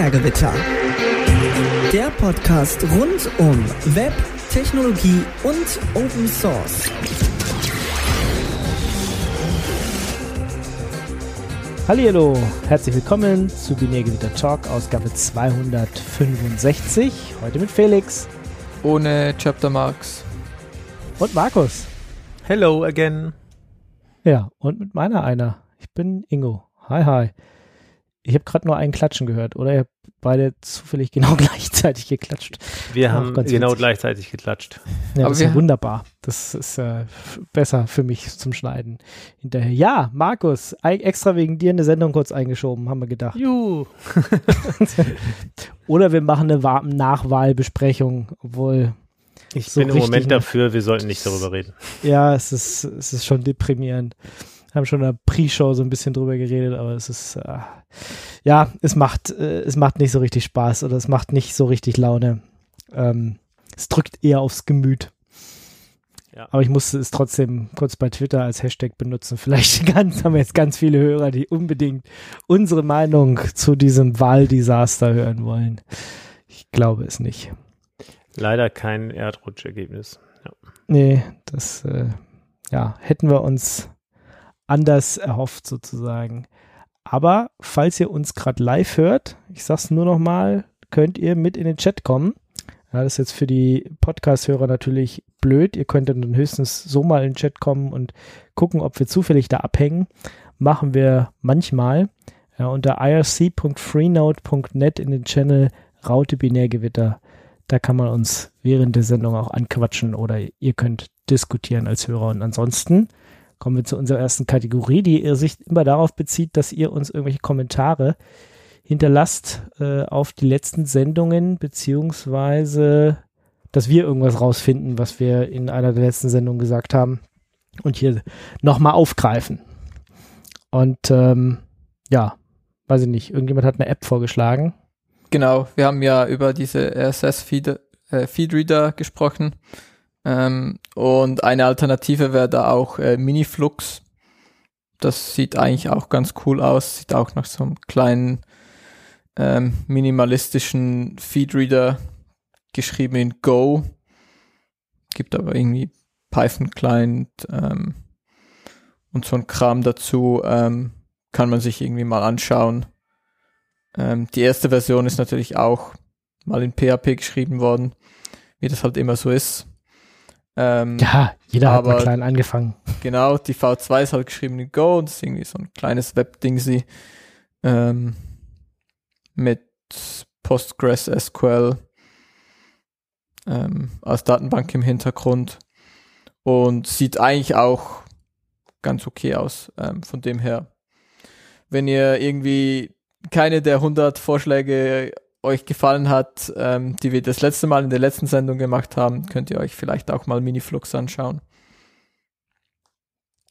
Binärgewitter. Der Podcast rund um Web, Technologie und Open Source. Hallo, herzlich willkommen zu Binärgewitter Talk, Ausgabe 265. Heute mit Felix. Ohne Chapter Marks. Und Markus. Hello again. Ja, und mit meiner einer. Ich bin Ingo. Hi, hi. Ich habe gerade nur einen Klatschen gehört, oder? Ihr habt beide zufällig genau gleichzeitig geklatscht. Wir haben genau witzig. gleichzeitig geklatscht. Ja, Aber das ist wunderbar. Das ist äh, besser für mich zum Schneiden hinterher. Ja, Markus, extra wegen dir eine Sendung kurz eingeschoben, haben wir gedacht. Juhu. oder wir machen eine Nachwahlbesprechung, obwohl ich so bin im Moment dafür, wir sollten nicht darüber reden. Ja, es ist, es ist schon deprimierend haben schon in der Pre-Show so ein bisschen drüber geredet, aber es ist, äh, ja, es macht, äh, es macht nicht so richtig Spaß oder es macht nicht so richtig Laune. Ähm, es drückt eher aufs Gemüt. Ja. Aber ich musste es trotzdem kurz bei Twitter als Hashtag benutzen. Vielleicht ganz, haben wir jetzt ganz viele Hörer, die unbedingt unsere Meinung zu diesem Wahldesaster hören wollen. Ich glaube es nicht. Leider kein Erdrutschergebnis. Ja. Nee, das äh, ja, hätten wir uns anders erhofft sozusagen. Aber falls ihr uns gerade live hört, ich sag's nur noch mal, könnt ihr mit in den Chat kommen. Ja, das ist jetzt für die Podcast-Hörer natürlich blöd. Ihr könnt dann höchstens so mal in den Chat kommen und gucken, ob wir zufällig da abhängen. Machen wir manchmal. Ja, unter irc.freenode.net in den Channel Raute Binärgewitter. Da kann man uns während der Sendung auch anquatschen oder ihr könnt diskutieren als Hörer. Und ansonsten kommen wir zu unserer ersten Kategorie, die sich immer darauf bezieht, dass ihr uns irgendwelche Kommentare hinterlasst äh, auf die letzten Sendungen, beziehungsweise dass wir irgendwas rausfinden, was wir in einer der letzten Sendungen gesagt haben und hier nochmal aufgreifen. Und ähm, ja, weiß ich nicht, irgendjemand hat eine App vorgeschlagen. Genau, wir haben ja über diese RSS-Feed äh, gesprochen. Ähm, und eine Alternative wäre da auch äh, Miniflux. Das sieht eigentlich auch ganz cool aus. Sieht auch nach so einem kleinen ähm, minimalistischen Feedreader geschrieben in Go. Gibt aber irgendwie Python Client ähm, und so ein Kram dazu. Ähm, kann man sich irgendwie mal anschauen. Ähm, die erste Version ist natürlich auch mal in PHP geschrieben worden, wie das halt immer so ist. Ähm, ja, jeder hat mal klein angefangen. Genau, die V2 ist halt geschrieben in Go und ist irgendwie so ein kleines Web-Ding sie ähm, mit Postgres SQL ähm, als Datenbank im Hintergrund und sieht eigentlich auch ganz okay aus ähm, von dem her. Wenn ihr irgendwie keine der 100 Vorschläge euch gefallen hat, ähm, die wir das letzte Mal in der letzten Sendung gemacht haben, könnt ihr euch vielleicht auch mal Miniflux anschauen.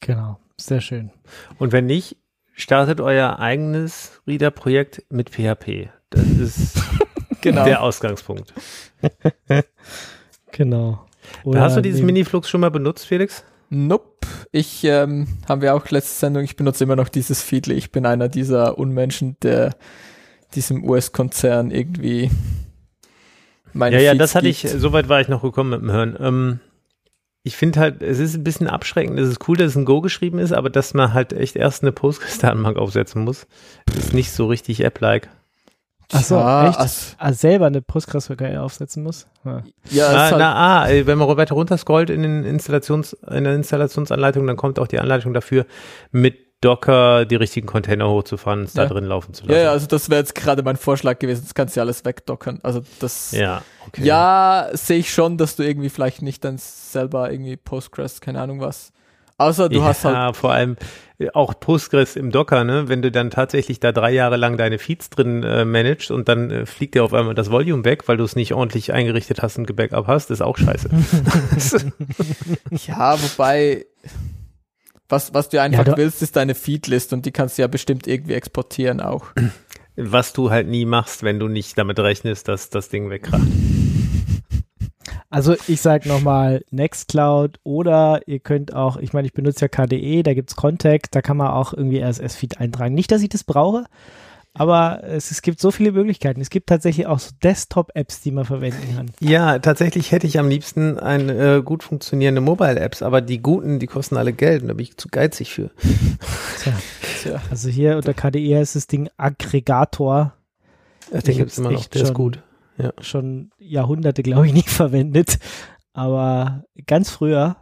Genau, sehr schön. Und wenn nicht, startet euer eigenes Reader-Projekt mit PHP. Das ist genau. der Ausgangspunkt. genau. Oder hast du dieses Miniflux schon mal benutzt, Felix? Nope. Ich ähm, haben wir auch letzte Sendung. Ich benutze immer noch dieses Feedly. Ich bin einer dieser Unmenschen, der diesem US-Konzern irgendwie meine Ja, ja, Feeds das hatte ich, soweit war ich noch gekommen mit dem Hören. Ähm, ich finde halt, es ist ein bisschen abschreckend. Es ist cool, dass es ein Go geschrieben ist, aber dass man halt echt erst eine Postgres-Datenbank aufsetzen muss, ist nicht so richtig App-like. Achso, ja, echt? Also, ah, selber eine Postgres aufsetzen muss? Ja, ja ah, halt na, ah, wenn man weiter runter scrollt in, den Installations, in der Installationsanleitung, dann kommt auch die Anleitung dafür mit Docker die richtigen Container hochzufahren und es ja. da drin laufen zu lassen. Ja, ja also das wäre jetzt gerade mein Vorschlag gewesen. Das kannst du ja alles wegdockern. Also das, ja, okay. ja, sehe ich schon, dass du irgendwie vielleicht nicht dann selber irgendwie Postgres, keine Ahnung was. Außer du ja, hast halt. Ja, vor allem äh, auch Postgres im Docker, ne? Wenn du dann tatsächlich da drei Jahre lang deine Feeds drin äh, managst und dann äh, fliegt dir auf einmal das Volume weg, weil du es nicht ordentlich eingerichtet hast und gebackup hast, ist auch scheiße. ja, wobei, was, was du einfach ja, du willst, ist deine Feedlist und die kannst du ja bestimmt irgendwie exportieren auch. Was du halt nie machst, wenn du nicht damit rechnest, dass das Ding wegkracht. Also ich sage nochmal Nextcloud oder ihr könnt auch, ich meine, ich benutze ja KDE, da gibt es Contact, da kann man auch irgendwie RSS-Feed eintragen. Nicht, dass ich das brauche, Aber es, es gibt so viele Möglichkeiten. Es gibt tatsächlich auch so Desktop-Apps, die man verwenden kann. Ja, tatsächlich hätte ich am liebsten eine äh, gut funktionierende Mobile-Apps, aber die guten, die kosten alle Geld und da bin ich zu geizig für. Tja. Tja. Also hier unter KDE heißt das Ding Aggregator. Ja, den gibt es immer noch, der ist gut. Ja. Schon Jahrhunderte, glaube ich, nicht verwendet. Aber ganz früher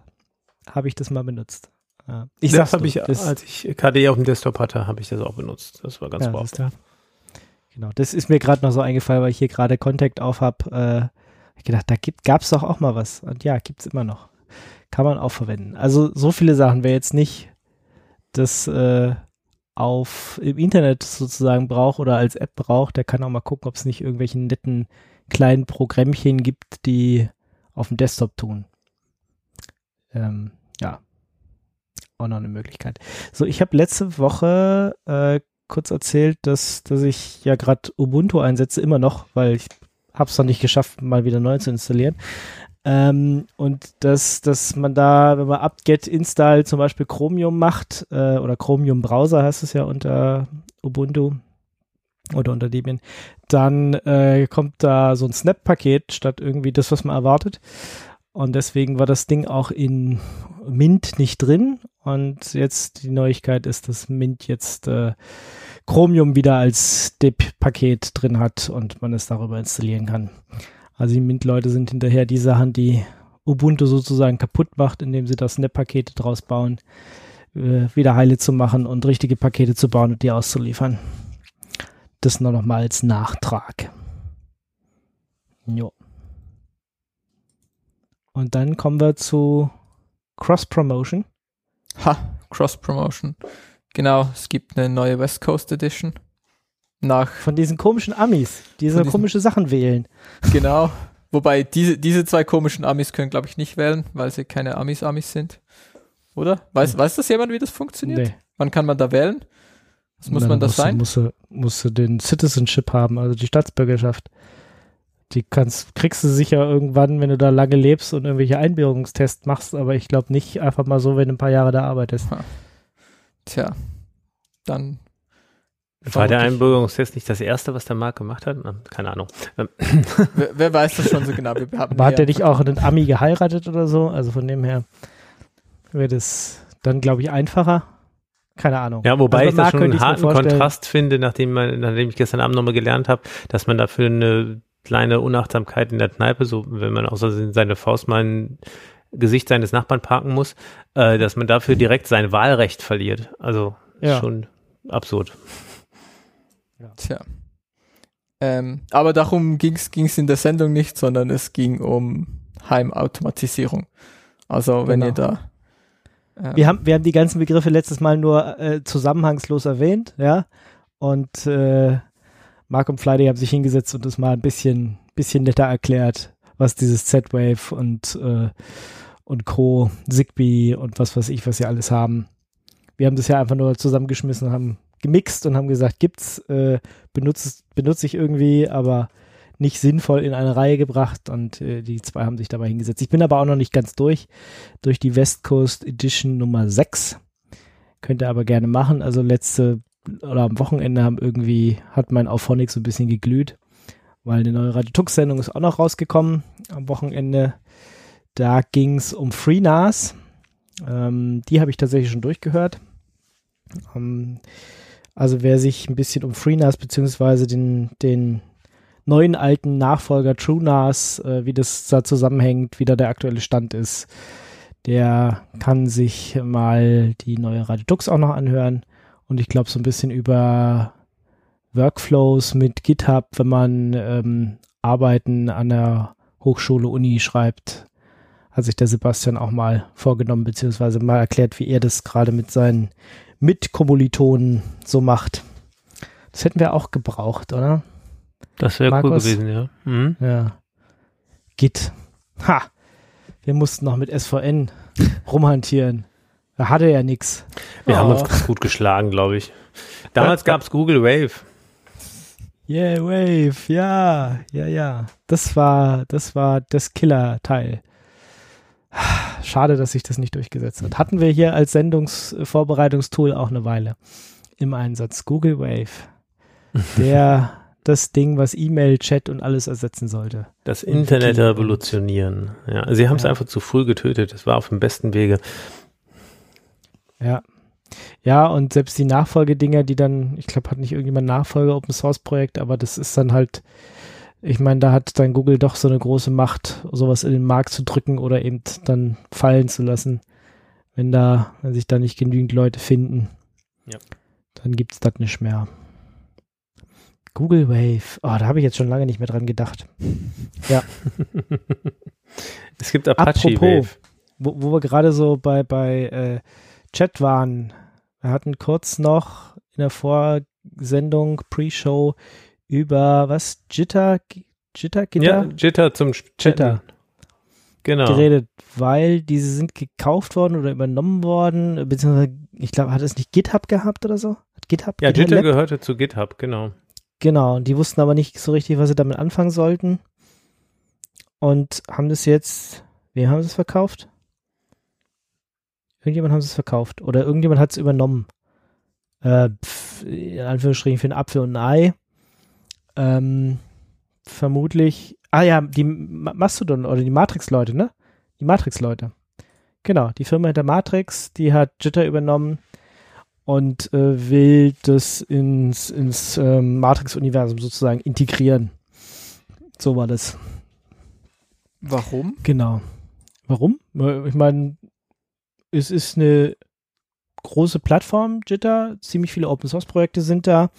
habe ich das mal benutzt. Ja. Ich das habe ich, als ich KDE auf dem Desktop hatte, habe ich das auch benutzt. Das war ganz ja, wow. Genau, das ist mir gerade noch so eingefallen, weil ich hier gerade Contact auf habe. Äh, ich gedacht, da gab es doch auch mal was. Und ja, gibt es immer noch. Kann man auch verwenden. Also so viele Sachen. Wer jetzt nicht das äh, auf im Internet sozusagen braucht oder als App braucht, der kann auch mal gucken, ob es nicht irgendwelche netten kleinen Programmchen gibt, die auf dem Desktop tun. Ähm, ja, auch noch eine Möglichkeit. So, ich habe letzte Woche äh, kurz erzählt, dass, dass ich ja gerade Ubuntu einsetze, immer noch, weil ich habe es noch nicht geschafft, mal wieder neu zu installieren. Ähm, und dass, dass man da, wenn man apt-get install zum Beispiel Chromium macht, äh, oder Chromium Browser heißt es ja unter Ubuntu oder unter Debian, dann äh, kommt da so ein Snap-Paket statt irgendwie das, was man erwartet. Und deswegen war das Ding auch in Mint nicht drin. Und jetzt die Neuigkeit ist, dass Mint jetzt äh, Chromium wieder als DIP-Paket drin hat und man es darüber installieren kann. Also die Mint-Leute sind hinterher die Sachen, die Ubuntu sozusagen kaputt macht, indem sie da Snap-Pakete draus bauen, äh, wieder heile zu machen und richtige Pakete zu bauen und die auszuliefern. Das nur noch mal als Nachtrag. Jo. Und dann kommen wir zu Cross-Promotion. Ha, Cross-Promotion. Genau, es gibt eine neue West Coast Edition. Nach Von diesen komischen Amis, die so komische Sachen wählen. Genau. Wobei diese, diese zwei komischen Amis können, glaube ich, nicht wählen, weil sie keine Amis-Amis sind. Oder? Weiß, hm. weiß das jemand, wie das funktioniert? Nee. Wann kann man da wählen? Was muss man da sein? Musst du, musst du den Citizenship haben, also die Staatsbürgerschaft. Die kannst, kriegst du sicher irgendwann, wenn du da lange lebst und irgendwelche Einbürgerungstests machst, aber ich glaube nicht einfach mal so, wenn du ein paar Jahre da arbeitest. Ha. Tja, dann. War der Einbürgerungstest nicht das erste, was der Marc gemacht hat? Keine Ahnung. wer, wer, weiß das schon so genau? Wir aber hat der nicht auch einen Ami geheiratet oder so? Also von dem her wäre das dann, glaube ich, einfacher. Keine Ahnung. Ja, wobei also ich das schon einen harten Kontrast finde, nachdem, man, nachdem ich gestern Abend nochmal gelernt habe, dass man dafür eine kleine Unachtsamkeit in der Kneipe, so wenn man außer seine Faust mal ein Gesicht seines Nachbarn parken muss, äh, dass man dafür direkt sein Wahlrecht verliert. Also ja. schon absurd. Ja. Tja. Ähm, aber darum ging es in der Sendung nicht, sondern es ging um Heimautomatisierung. Also wenn genau. ihr da ähm, wir haben, wir haben die ganzen Begriffe letztes Mal nur äh, zusammenhangslos erwähnt, ja. Und äh, Mark und Friday haben sich hingesetzt und das mal ein bisschen, bisschen netter erklärt, was dieses Z-Wave und, äh, und Co., Zigbee und was weiß ich, was sie alles haben. Wir haben das ja einfach nur zusammengeschmissen, haben gemixt und haben gesagt, gibt's, äh, benutze benutz ich irgendwie, aber nicht sinnvoll in eine Reihe gebracht und äh, die zwei haben sich dabei hingesetzt. Ich bin aber auch noch nicht ganz durch, durch die West Coast Edition Nummer 6. Könnt ihr aber gerne machen. Also letzte oder am Wochenende haben irgendwie, hat mein Auphonic so ein bisschen geglüht, weil eine neue Radio Tux Sendung ist auch noch rausgekommen am Wochenende. Da ging es um FreeNAS. Ähm, die habe ich tatsächlich schon durchgehört. Ähm, also wer sich ein bisschen um FreeNAS beziehungsweise den, den neuen alten Nachfolger TrueNAS, äh, wie das da zusammenhängt, wie da der aktuelle Stand ist, der kann sich mal die neue Radio Tux auch noch anhören und ich glaube so ein bisschen über Workflows mit GitHub, wenn man ähm, Arbeiten an der Hochschule, Uni schreibt, hat sich der Sebastian auch mal vorgenommen, beziehungsweise mal erklärt, wie er das gerade mit seinen Mitkommilitonen so macht. Das hätten wir auch gebraucht, oder? Das wäre cool gewesen, ja. Mhm. Ja. Git. Ha! Wir mussten noch mit SVN rumhantieren. Da hatte ja nichts. Wir oh. haben uns ganz gut geschlagen, glaube ich. Damals gab es Google Wave. Yeah, Wave, ja, ja, ja. Das war, das war das Killer-Teil. Schade, dass sich das nicht durchgesetzt hat. Hatten wir hier als Sendungsvorbereitungstool auch eine Weile im Einsatz. Google Wave. der das Ding, was E-Mail, Chat und alles ersetzen sollte. Das Internet revolutionieren. Ja, sie haben es ja. einfach zu früh getötet. Es war auf dem besten Wege. Ja. Ja, und selbst die Nachfolgedinger, die dann, ich glaube, hat nicht irgendjemand Nachfolger Open Source Projekt, aber das ist dann halt, ich meine, da hat dann Google doch so eine große Macht, sowas in den Markt zu drücken oder eben dann fallen zu lassen, wenn da, wenn sich da nicht genügend Leute finden. Ja. Dann gibt es das nicht mehr. Google Wave. Oh, da habe ich jetzt schon lange nicht mehr dran gedacht. Ja. es gibt Apache Apropos, Wave. Wo, wo wir gerade so bei, bei äh, Chat waren. Wir hatten kurz noch in der Vorsendung, Pre-Show, über was? Jitter? Jitter? Gitter? Ja, Jitter zum Jitter. Genau. geredet, weil diese sind gekauft worden oder übernommen worden, beziehungsweise, ich glaube, hat es nicht GitHub gehabt oder so? Hat GitHub? Ja, GitHub Jitter gehörte zu GitHub, genau. Genau, und die wussten aber nicht so richtig, was sie damit anfangen sollten. Und haben das jetzt, wem haben sie es verkauft? Irgendjemand haben sie es verkauft. Oder irgendjemand hat es übernommen. Äh, in Anführungsstrichen für einen Apfel und ein Ei. Ähm, vermutlich, ah ja, die Mastodon oder die Matrix-Leute, ne? Die Matrix-Leute. Genau, die Firma hinter Matrix, die hat Jitter übernommen und äh, will das ins, ins ähm, Matrix-Universum sozusagen integrieren. So war das. Warum? Genau. Warum? Ich meine, es ist eine große Plattform, Jitter, ziemlich viele Open-Source-Projekte sind da.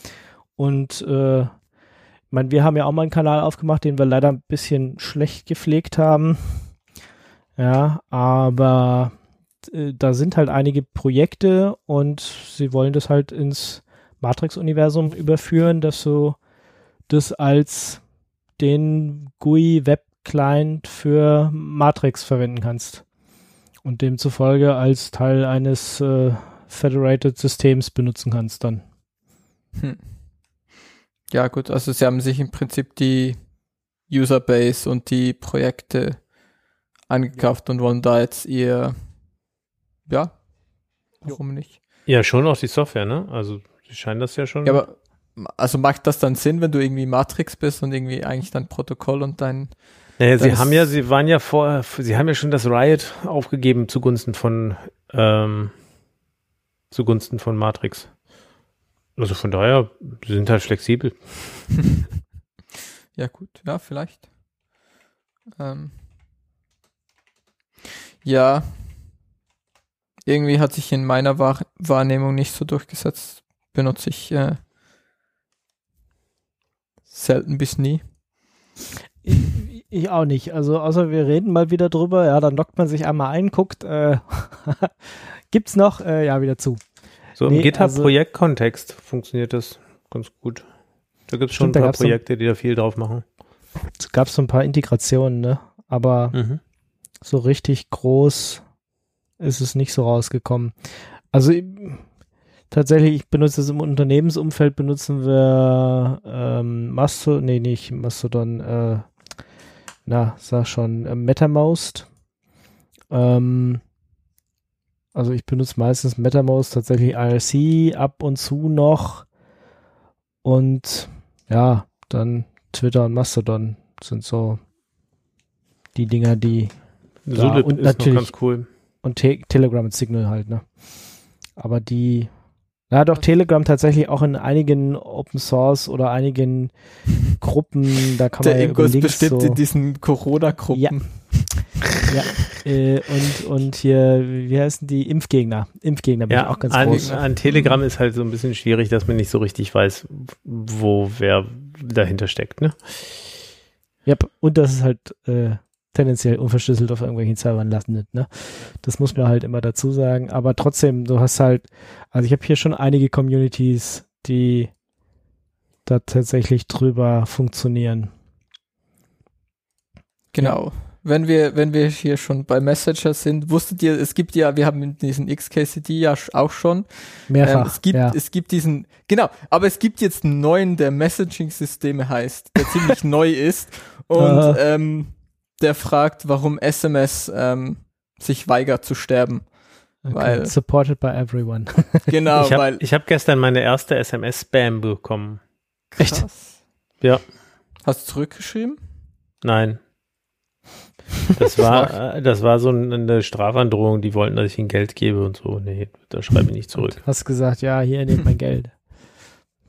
Und äh, ich meine, wir haben ja auch mal einen Kanal aufgemacht, den wir leider ein bisschen schlecht gepflegt haben. Ja, aber äh, da sind halt einige Projekte und sie wollen das halt ins Matrix-Universum überführen, dass du das als den GUI Web Client für Matrix verwenden kannst und demzufolge als Teil eines äh, Federated Systems benutzen kannst dann. Hm. Ja gut, also sie haben sich im Prinzip die Userbase und die Projekte angekauft und wollen da jetzt ihr ja, warum nicht? Ja, schon auch die Software, ne? Also, sie scheinen das ja schon. Ja, aber also macht das dann Sinn, wenn du irgendwie Matrix bist und irgendwie eigentlich dein Protokoll und dein. Naja, sie haben ja, sie waren ja vor, sie haben ja schon das Riot aufgegeben zugunsten von, ähm, zugunsten von Matrix. Also von daher, sie sind halt flexibel. ja, gut, ja, vielleicht. Ähm, ja, irgendwie hat sich in meiner Wahr Wahrnehmung nicht so durchgesetzt. Benutze ich äh, selten bis nie. Ich, ich, auch nicht. Also außer wir reden mal wieder drüber, ja, dann lockt man sich einmal ein, guckt, äh, gibt's noch, äh, ja, wieder zu. So im nee, GitHub-Projektkontext also, funktioniert das ganz gut. Da gibt es schon ein paar Projekte, die da viel drauf machen. Es gab so ein paar Integrationen, ne? Aber mhm. so richtig groß ist es nicht so rausgekommen. Also tatsächlich, ich benutze es im Unternehmensumfeld, benutzen wir ähm, Mastodon, nee, nicht Mastodon, äh, na, sag schon, äh, MetaMost. Ähm, also ich benutze meistens MetaMost, tatsächlich IRC ab und zu noch. Und ja, dann Twitter und Mastodon sind so die Dinger, die Solid und ist natürlich, ganz cool und Te Telegram und Signal halt, ne? Aber die, ja doch, Telegram tatsächlich auch in einigen Open Source oder einigen Gruppen, da kann Der man ja Ingo ist bestimmt so, in diesen Corona-Gruppen. Ja. ja, äh, und, und hier, wie heißen die? Impfgegner. Impfgegner bin ja, ich auch ganz an, groß. An Telegram ist halt so ein bisschen schwierig, dass man nicht so richtig weiß, wo wer dahinter steckt, ne? Ja, und das ist halt äh, tendenziell unverschlüsselt auf irgendwelchen Servern landet. Ne? Das muss man halt immer dazu sagen. Aber trotzdem, du hast halt, also ich habe hier schon einige Communities, die da tatsächlich drüber funktionieren. Genau. Ja. Wenn wir, wenn wir hier schon bei Messenger sind, wusstet ihr, es gibt ja, wir haben diesen XKCD ja auch schon. Mehrfach. Ähm, es gibt, ja. es gibt diesen, genau, aber es gibt jetzt einen neuen, der Messaging-Systeme heißt, der ziemlich neu ist. Und ähm, der fragt, warum SMS ähm, sich weigert zu sterben. Okay. Weil, Supported by everyone. genau, ich hab, weil. Ich habe gestern meine erste SMS-Spam bekommen. Krass. Echt? Ja. Hast du zurückgeschrieben? Nein. Das war, äh, das war so eine Strafandrohung, die wollten, dass ich ihnen Geld gebe und so. Nee, da schreibe ich nicht zurück. Hast gesagt, ja, hier nehmt mein Geld.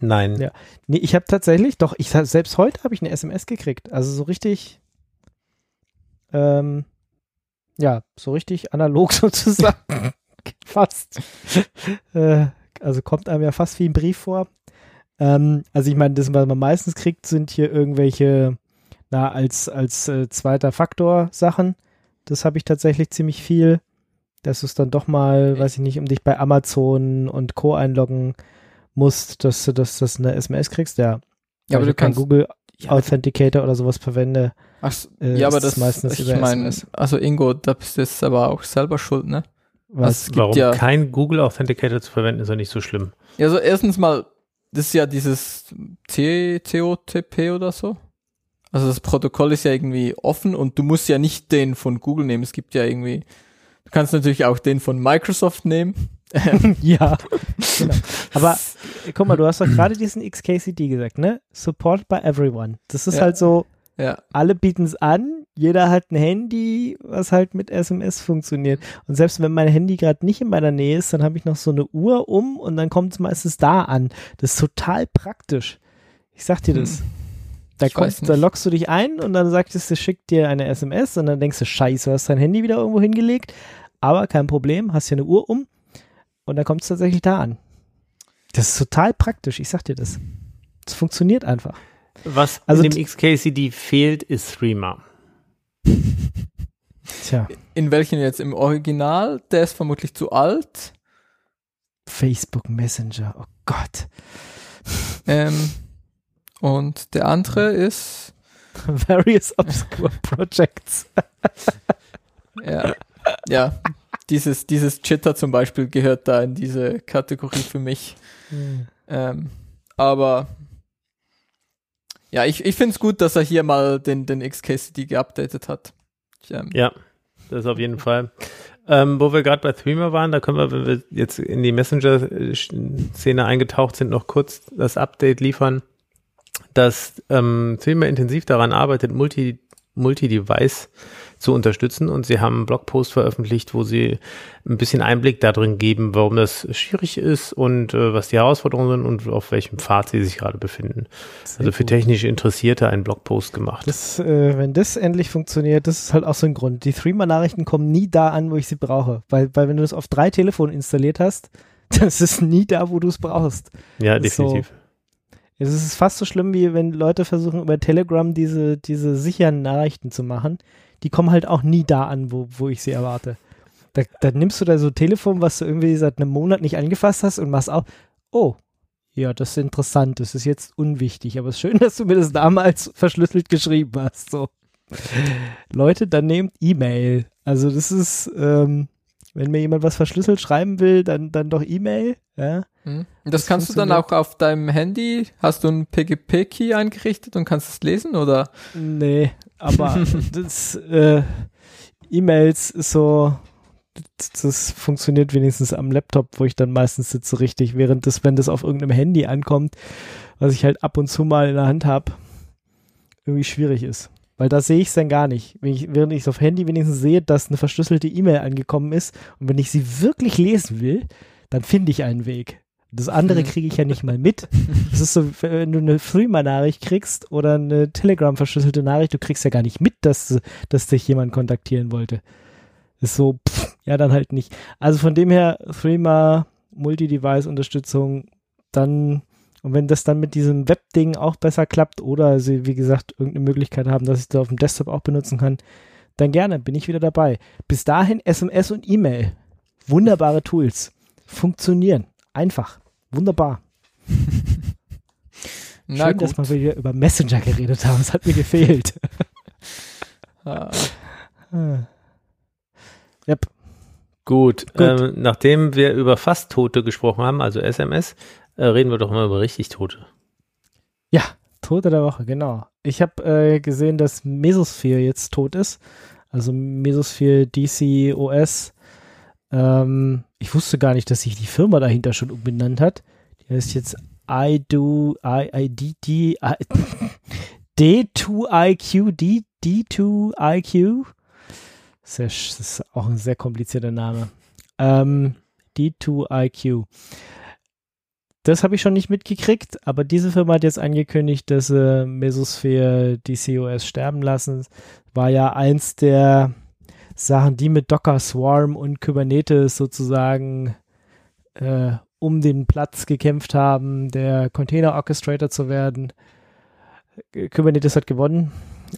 Nein. Ja. Nee, ich habe tatsächlich, doch, ich selbst heute habe ich eine SMS gekriegt. Also so richtig, ähm, ja, so richtig analog sozusagen. fast. äh, also kommt einem ja fast wie ein Brief vor. Ähm, also ich meine, das, was man meistens kriegt, sind hier irgendwelche, na, als, als äh, zweiter Faktor Sachen. Das habe ich tatsächlich ziemlich viel. Dass du es dann doch mal, weiß ich nicht, um dich bei Amazon und Co. einloggen musst, dass du das, das eine SMS kriegst, ja. Ja, aber du kannst Google ja, Authenticator oder sowas verwende. Ach, äh, ja, aber das meistens ich meine, also Ingo, da bist du jetzt aber auch selber schuld, ne? Was? Also Warum ja, kein Google Authenticator zu verwenden, ist ja nicht so schlimm. Ja, also erstens mal, das ist ja dieses COTP oder so. Also das Protokoll ist ja irgendwie offen und du musst ja nicht den von Google nehmen. Es gibt ja irgendwie, du kannst natürlich auch den von Microsoft nehmen. ja, genau. Aber guck mal, du hast doch gerade diesen XKCD gesagt, ne? Support by everyone. Das ist ja. halt so, ja. alle bieten es an, jeder hat ein Handy, was halt mit SMS funktioniert. Und selbst wenn mein Handy gerade nicht in meiner Nähe ist, dann habe ich noch so eine Uhr um und dann kommt es meistens da an. Das ist total praktisch. Ich sag dir das. Hm. Da, kommst, da loggst du dich ein und dann sagt es, es schickt dir eine SMS und dann denkst du, scheiße, du hast dein Handy wieder irgendwo hingelegt. Aber kein Problem, hast ja eine Uhr um und dann kommt es tatsächlich da an. Das ist total praktisch, ich sag dir das. Es funktioniert einfach. Was also in dem XKCD fehlt, ist Threema. Tja. In welchen jetzt? Im Original? Der ist vermutlich zu alt. Facebook Messenger, oh Gott. Ähm, und der andere ist Various Obscure Projects. ja. Ja. Dieses, dieses Chitter zum Beispiel gehört da in diese Kategorie für mich. Hm. Ähm, aber ja, ich, ich finde es gut, dass er hier mal den, den XKCD geupdatet hat. Ich, ähm, ja, das auf jeden Fall. Ähm, wo wir gerade bei Threema waren, da können wir, wenn wir jetzt in die Messenger-Szene eingetaucht sind, noch kurz das Update liefern, dass ähm, Threema intensiv daran arbeitet, Multi, Multi-Device zu unterstützen. Und sie haben einen Blogpost veröffentlicht, wo sie ein bisschen Einblick darin geben, warum das schwierig ist und äh, was die Herausforderungen sind und auf welchem Pfad sie sich gerade befinden. Sehr also für technisch Interessierte einen Blogpost gemacht. Das, äh, wenn das endlich funktioniert, das ist halt auch so ein Grund. Die Threema-Nachrichten kommen nie da an, wo ich sie brauche. Weil, weil wenn du das auf drei Telefonen installiert hast, das ist nie da, wo du es brauchst. Ja, definitiv. So, es ist fast so schlimm, wie wenn Leute versuchen, über Telegram diese, diese sicheren Nachrichten zu machen die kommen halt auch nie da an, wo, wo ich sie erwarte. Da, da nimmst du da so ein Telefon, was du irgendwie seit einem Monat nicht angefasst hast und machst auch, oh, ja, das ist interessant, das ist jetzt unwichtig, aber es ist schön, dass du mir das damals verschlüsselt geschrieben hast. So. Leute, dann nehmt E-Mail. Also das ist, ähm, wenn mir jemand was verschlüsselt schreiben will, dann, dann doch E-Mail. Ja. Hm. Das, das kannst du dann auch auf deinem Handy, hast du einen PGP-Key eingerichtet und kannst es lesen, oder? Nee, aber das äh, E-Mails ist so, das, das, funktioniert wenigstens am Laptop, wo ich dann meistens sitze richtig, während das, wenn das auf irgendeinem Handy ankommt, was ich halt ab und zu mal in der Hand habe, irgendwie schwierig ist. Weil da sehe ich es dann gar nicht. Wenn ich, während ich es auf Handy wenigstens sehe, dass eine verschlüsselte E-Mail angekommen ist und wenn ich sie wirklich lesen will, dann finde ich einen Weg. Das andere kriege ich ja nicht mal mit. Das ist so, wenn du eine Threema-Nachricht kriegst oder eine Telegram-verschlüsselte Nachricht, du kriegst ja gar nicht mit, dass, dass dich jemand kontaktieren wollte. Ist so, pff, ja, dann halt nicht. Also von dem her, Threema, Multi-Device-Unterstützung, dann, und wenn das dann mit diesem Web-Ding auch besser klappt oder sie, wie gesagt, irgendeine Möglichkeit haben, dass ich das auf dem Desktop auch benutzen kann, dann gerne, bin ich wieder dabei. Bis dahin SMS und E-Mail. Wunderbare Tools. Funktionieren. Einfach. Wunderbar. Na Schön, gut. dass wir wieder über Messenger geredet haben. Das hat mir gefehlt. ah. Yep. Gut, Gut. Ähm, nachdem wir über fast Tote gesprochen haben, also SMS, äh, reden wir doch mal über richtig Tote. Ja, Tote der Woche, genau. Ich habe äh, gesehen, dass Mesosphere jetzt tot ist. Also Mesosphere DC OS ähm, ich wusste gar nicht, dass sich die Firma dahinter schon umbenannt hat. Die heißt jetzt I do I I D D I D2IQ D D2IQ sehr, das ist auch ein sehr komplizierter Name. Ähm, D2IQ. Das habe ich schon nicht mitgekriegt, aber diese Firma hat jetzt angekündigt, dass sie Mesosphere DCOS sterben lassen. War ja eins der Sachen, die mit Docker Swarm und Kubernetes sozusagen äh, um den Platz gekämpft haben, der Container Orchestrator zu werden. Kubernetes hat gewonnen.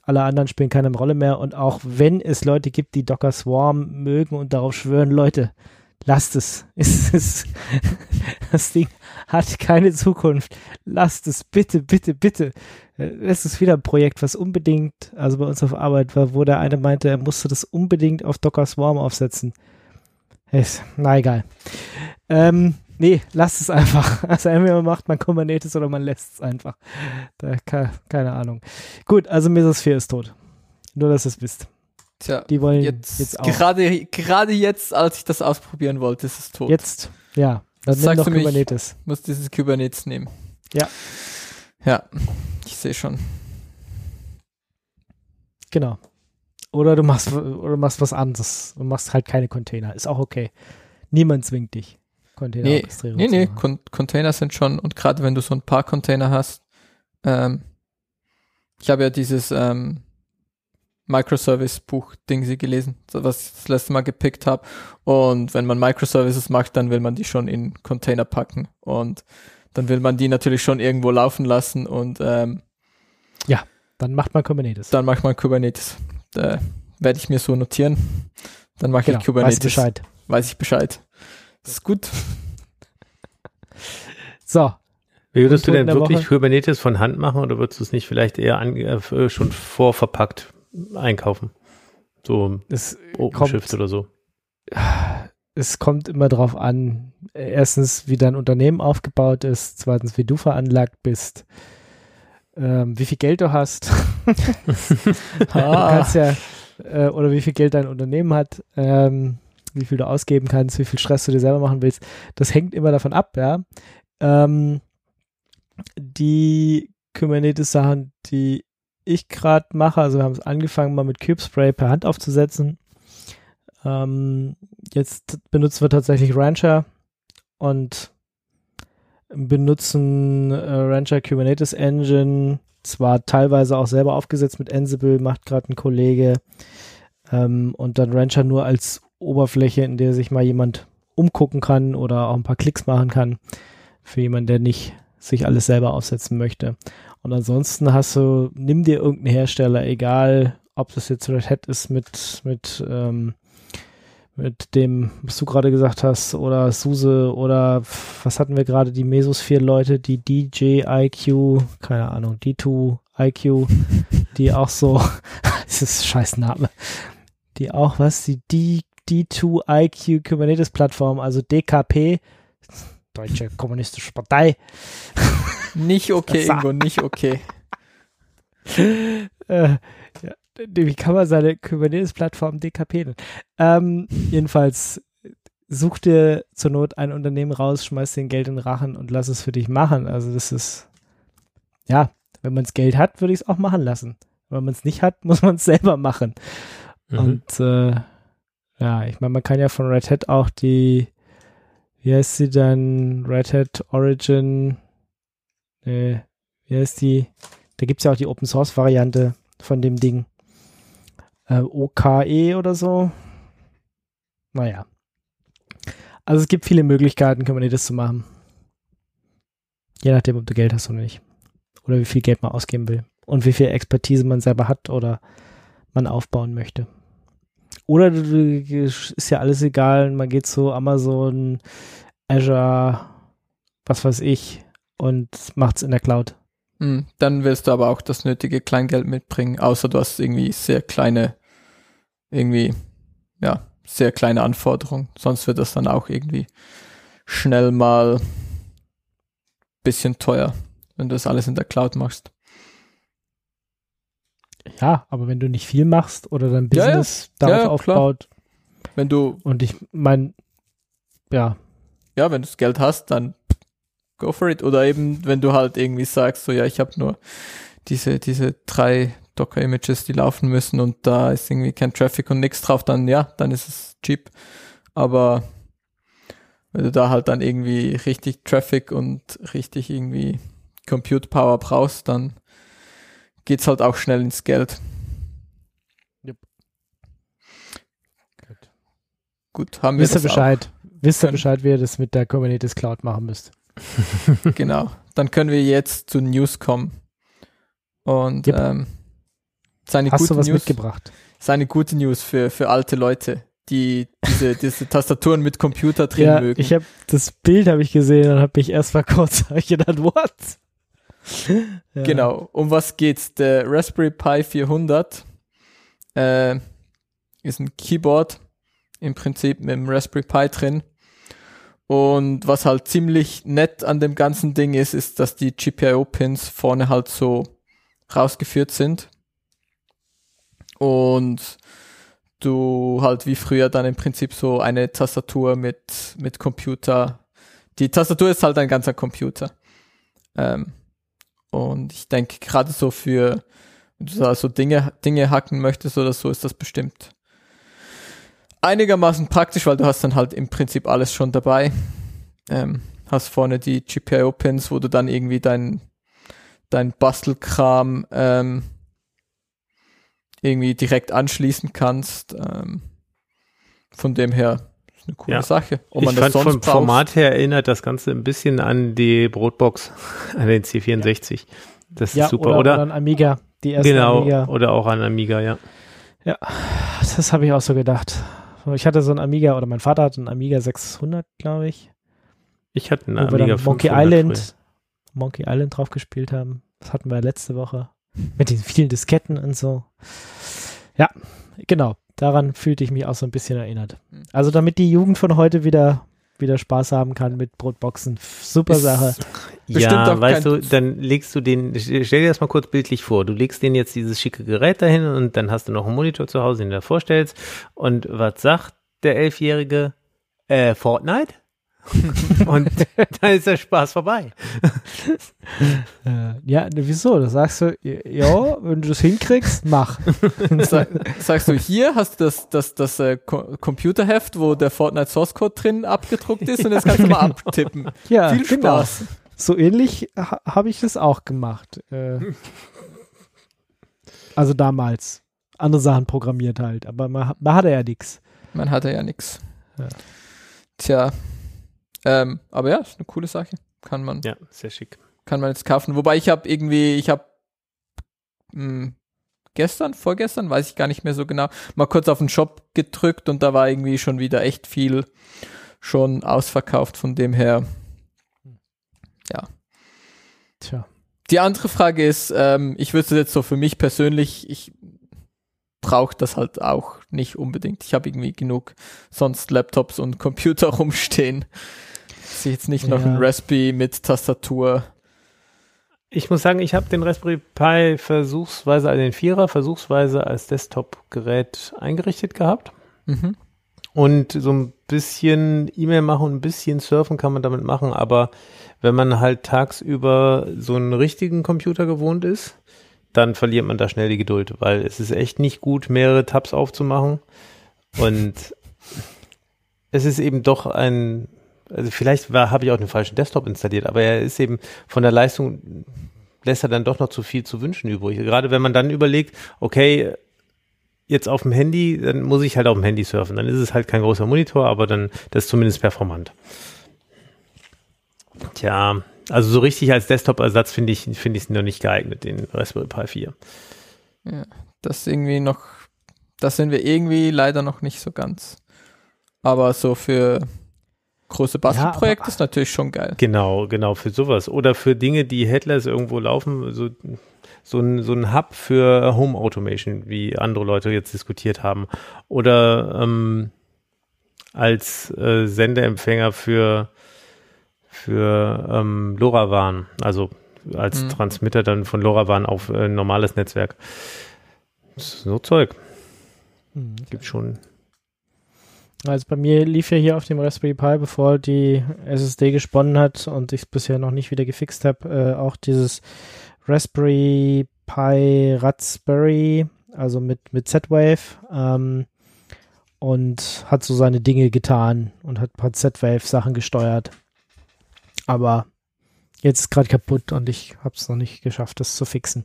Alle anderen spielen keine Rolle mehr. Und auch wenn es Leute gibt, die Docker Swarm mögen und darauf schwören, Leute, lasst es das Ding hat keine Zukunft. Lasst es bitte, bitte, bitte. Es ist wieder ein Projekt, was unbedingt, also bei uns auf Arbeit war, wo der eine meinte, er musste das unbedingt auf Docker Swarm aufsetzen. Ist, na egal. Ähm, nee, lasst es einfach. Also entweder macht man Kubernetes oder man lässt es einfach. Da, keine Ahnung. Gut, also Mesosphere ist tot. Nur, dass ihr es wisst. Tja, die wollen jetzt, jetzt auch. Gerade, gerade jetzt, als ich das ausprobieren wollte, ist es tot. Jetzt, ja. Dann nimm doch Kubernetes. Ich muss dieses Kubernetes nehmen. Ja. Ja, ich sehe schon. Genau. Oder du machst oder machst was anderes und machst halt keine Container. Ist auch okay. Niemand zwingt dich. Container nee, nee, nee. Con Container sind schon, und gerade wenn du so ein paar Container hast, ähm, ich habe ja dieses ähm, Microservice-Buch-Ding sie gelesen, was ich das letzte Mal gepickt habe. Und wenn man Microservices macht, dann will man die schon in Container packen. Und dann will man die natürlich schon irgendwo laufen lassen und ähm, ja, dann macht man Kubernetes. Dann macht man Kubernetes. Da werde ich mir so notieren. Dann mache genau, ich Kubernetes. Weiß Bescheid. Weiß ich Bescheid. Das ist gut. so. Wie würdest du denn wirklich Woche? Kubernetes von Hand machen oder würdest du es nicht vielleicht eher an, äh, schon vorverpackt einkaufen. So es OpenShift oder so. Es kommt immer drauf an, erstens, wie dein Unternehmen aufgebaut ist, zweitens, wie du veranlagt bist, ähm, wie viel Geld du hast. ah. du kannst ja, äh, oder wie viel Geld dein Unternehmen hat, ähm, wie viel du ausgeben kannst, wie viel Stress du dir selber machen willst. Das hängt immer davon ab, ja. Ähm, die Kubernetes-Sachen, die ich gerade mache, also wir haben es angefangen, mal mit Cube-Spray per Hand aufzusetzen. Ähm, jetzt benutzen wir tatsächlich Rancher und benutzen äh, Rancher Kubernetes Engine, zwar teilweise auch selber aufgesetzt mit Ansible, macht gerade ein Kollege, ähm, und dann Rancher nur als Oberfläche, in der sich mal jemand umgucken kann oder auch ein paar Klicks machen kann, für jemanden, der nicht sich alles selber aufsetzen möchte. Und ansonsten hast du, nimm dir irgendeinen Hersteller, egal ob das jetzt Red Hat ist mit, mit, ähm, mit dem, was du gerade gesagt hast, oder SUSE oder was hatten wir gerade, die Mesosphere-Leute, die DJIQ, keine Ahnung, D2IQ, die auch so, das ist ein scheiß Name, die auch was, die D, D2IQ Kubernetes-Plattform, also DKP, Deutsche Kommunistische Partei. Nicht okay, Ingo, nicht okay. äh, ja, wie kann man seine Kubernetes-Plattform dekapieren? Ähm, jedenfalls such dir zur Not ein Unternehmen raus, schmeiß den Geld in den Rachen und lass es für dich machen. Also das ist, ja, wenn man das Geld hat, würde ich es auch machen lassen. Wenn man es nicht hat, muss man es selber machen. Mhm. Und äh, ja, ich meine, man kann ja von Red Hat auch die wie heißt sie dann? Red Hat Origin. Äh, wie heißt die? Da gibt es ja auch die Open Source Variante von dem Ding. Äh, OKE oder so. Naja. Also es gibt viele Möglichkeiten, Kubernetes zu machen. Je nachdem, ob du Geld hast oder nicht. Oder wie viel Geld man ausgeben will. Und wie viel Expertise man selber hat oder man aufbauen möchte. Oder ist ja alles egal, man geht zu Amazon, Azure, was weiß ich, und macht's in der Cloud. Hm, dann wirst du aber auch das nötige Kleingeld mitbringen, außer du hast irgendwie sehr kleine, irgendwie, ja, sehr kleine Anforderungen. Sonst wird das dann auch irgendwie schnell mal bisschen teuer, wenn du das alles in der Cloud machst. Ja, aber wenn du nicht viel machst oder dein Business ja, ja. darauf ja, aufbaut. Wenn du. Und ich mein, ja. Ja, wenn du das Geld hast, dann go for it. Oder eben, wenn du halt irgendwie sagst, so ja, ich habe nur diese, diese drei Docker-Images, die laufen müssen und da ist irgendwie kein Traffic und nichts drauf, dann ja, dann ist es cheap. Aber wenn du da halt dann irgendwie richtig Traffic und richtig irgendwie Compute Power brauchst, dann geht's halt auch schnell ins Geld. Yep. Gut. Gut, haben wir Wisst ihr Bescheid. Wisst ihr Bescheid, wie ihr das mit der Kubernetes Cloud machen müsst. genau. Dann können wir jetzt zu News kommen. Und yep. ähm, seine Hast gute du was News, mitgebracht? Seine gute News für, für alte Leute, die diese, diese Tastaturen mit Computer drehen ja, mögen. Ich habe das Bild habe ich gesehen und habe mich erst mal kurz gedacht, what? ja. Genau. Um was geht's? Der Raspberry Pi 400 äh, ist ein Keyboard im Prinzip mit dem Raspberry Pi drin. Und was halt ziemlich nett an dem ganzen Ding ist, ist, dass die GPIO-Pins vorne halt so rausgeführt sind. Und du halt wie früher dann im Prinzip so eine Tastatur mit, mit Computer. Die Tastatur ist halt ein ganzer Computer. Ähm, und ich denke, gerade so für, wenn du da so Dinge, Dinge hacken möchtest oder so, ist das bestimmt einigermaßen praktisch, weil du hast dann halt im Prinzip alles schon dabei. Ähm, hast vorne die GPIO-Pins, wo du dann irgendwie dein, dein Bastelkram ähm, irgendwie direkt anschließen kannst. Ähm, von dem her eine coole ja. Sache. Ob man ich das fand vom braucht. Format her erinnert das Ganze ein bisschen an die Brotbox, an den C64. Ja. Das ja, ist super, oder? Oder, oder an Amiga, die erste genau, Amiga. oder auch an Amiga, ja. Ja, das habe ich auch so gedacht. Ich hatte so ein Amiga, oder mein Vater hatte ein Amiga 600, glaube ich. Ich hatte einen Amiga Monkey Island, früher. Monkey Island drauf gespielt haben. Das hatten wir letzte Woche. Mit den vielen Disketten und so. Ja, genau. Daran fühlte ich mich auch so ein bisschen erinnert. Hm. Also damit die Jugend von heute wieder wieder Spaß haben kann mit Brotboxen. Super ist Sache. Ja, weißt du, dann legst du den, stell dir das mal kurz bildlich vor, du legst den jetzt dieses schicke Gerät dahin und dann hast du noch einen Monitor zu Hause, den du da vorstellst und was sagt der Elfjährige? Äh, Fortnite? und dann ist der Spaß vorbei. Äh, ja, wieso? Da sagst du, ja, wenn du das hinkriegst, mach. Sag, sagst du, hier hast du das, das, das äh, Computerheft, wo der Fortnite Source Code drin abgedruckt ist und jetzt kannst du mal abtippen. Ja, Viel genau. Spaß. Genau. So ähnlich ha habe ich das auch gemacht. Äh, also damals. Andere Sachen programmiert halt, aber man, man hatte ja nichts. Man hatte ja nichts. Ja. Tja, ähm, aber ja, ist eine coole Sache. Kann man. Ja, sehr schick. Kann man jetzt kaufen. Wobei ich habe irgendwie, ich habe hm, gestern, vorgestern, weiß ich gar nicht mehr so genau, mal kurz auf den Shop gedrückt und da war irgendwie schon wieder echt viel schon ausverkauft. Von dem her, ja. Tja. Die andere Frage ist, ähm, ich würde jetzt so für mich persönlich, ich brauche das halt auch nicht unbedingt. Ich habe irgendwie genug sonst Laptops und Computer rumstehen ich jetzt nicht noch ja. ein Raspberry mit Tastatur. Ich muss sagen, ich habe den Raspberry Pi versuchsweise, also den Vierer versuchsweise als Desktop-Gerät eingerichtet gehabt. Mhm. Und so ein bisschen E-Mail machen und ein bisschen surfen kann man damit machen, aber wenn man halt tagsüber so einen richtigen Computer gewohnt ist, dann verliert man da schnell die Geduld, weil es ist echt nicht gut, mehrere Tabs aufzumachen. Und es ist eben doch ein also vielleicht habe ich auch den falschen Desktop installiert, aber er ist eben von der Leistung lässt er dann doch noch zu viel zu wünschen übrig. Gerade wenn man dann überlegt, okay, jetzt auf dem Handy, dann muss ich halt auf dem Handy surfen. Dann ist es halt kein großer Monitor, aber dann das ist zumindest performant. Tja, also so richtig als Desktop-Ersatz finde ich finde ich es noch nicht geeignet, den Raspberry Pi 4. Ja, das irgendwie noch, das sind wir irgendwie leider noch nicht so ganz. Aber so für große Bastelprojekt ja, ist natürlich schon geil. Genau, genau, für sowas. Oder für Dinge, die Headless irgendwo laufen, so, so, ein, so ein Hub für Home Automation, wie andere Leute jetzt diskutiert haben. Oder ähm, als äh, Sendeempfänger für, für ähm, LoRaWAN, also als mhm. Transmitter dann von LoRaWAN auf äh, normales Netzwerk. So Zeug. Mhm. Gibt schon Also bei mir lief ja hier auf dem Raspberry Pi, bevor die SSD gesponnen hat und ich es bisher noch nicht wieder gefixt habe, äh, auch dieses Raspberry Pi Raspberry, also mit, mit Z-Wave ähm, und hat so seine Dinge getan und hat, hat Z-Wave Sachen gesteuert. Aber jetzt ist gerade kaputt und ich habe es noch nicht geschafft, das zu fixen.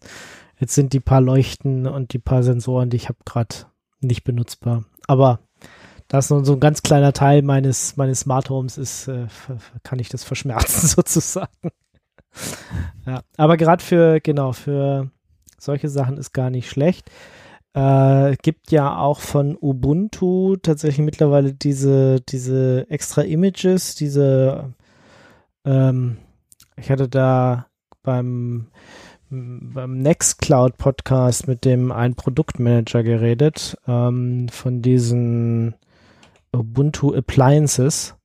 Jetzt sind die paar Leuchten und die paar Sensoren, die ich habe, gerade nicht benutzbar. Aber da es nur so ein ganz kleiner Teil meines, meines Smart Homes ist, äh, kann ich das verschmerzen sozusagen. ja, aber gerade für, genau, für solche Sachen ist gar nicht schlecht. Äh, gibt ja auch von Ubuntu tatsächlich mittlerweile diese, diese extra Images, diese, ähm, ich hatte da beim, beim Nextcloud Podcast mit dem ein Produktmanager geredet, ähm, von diesen Ubuntu Appliances.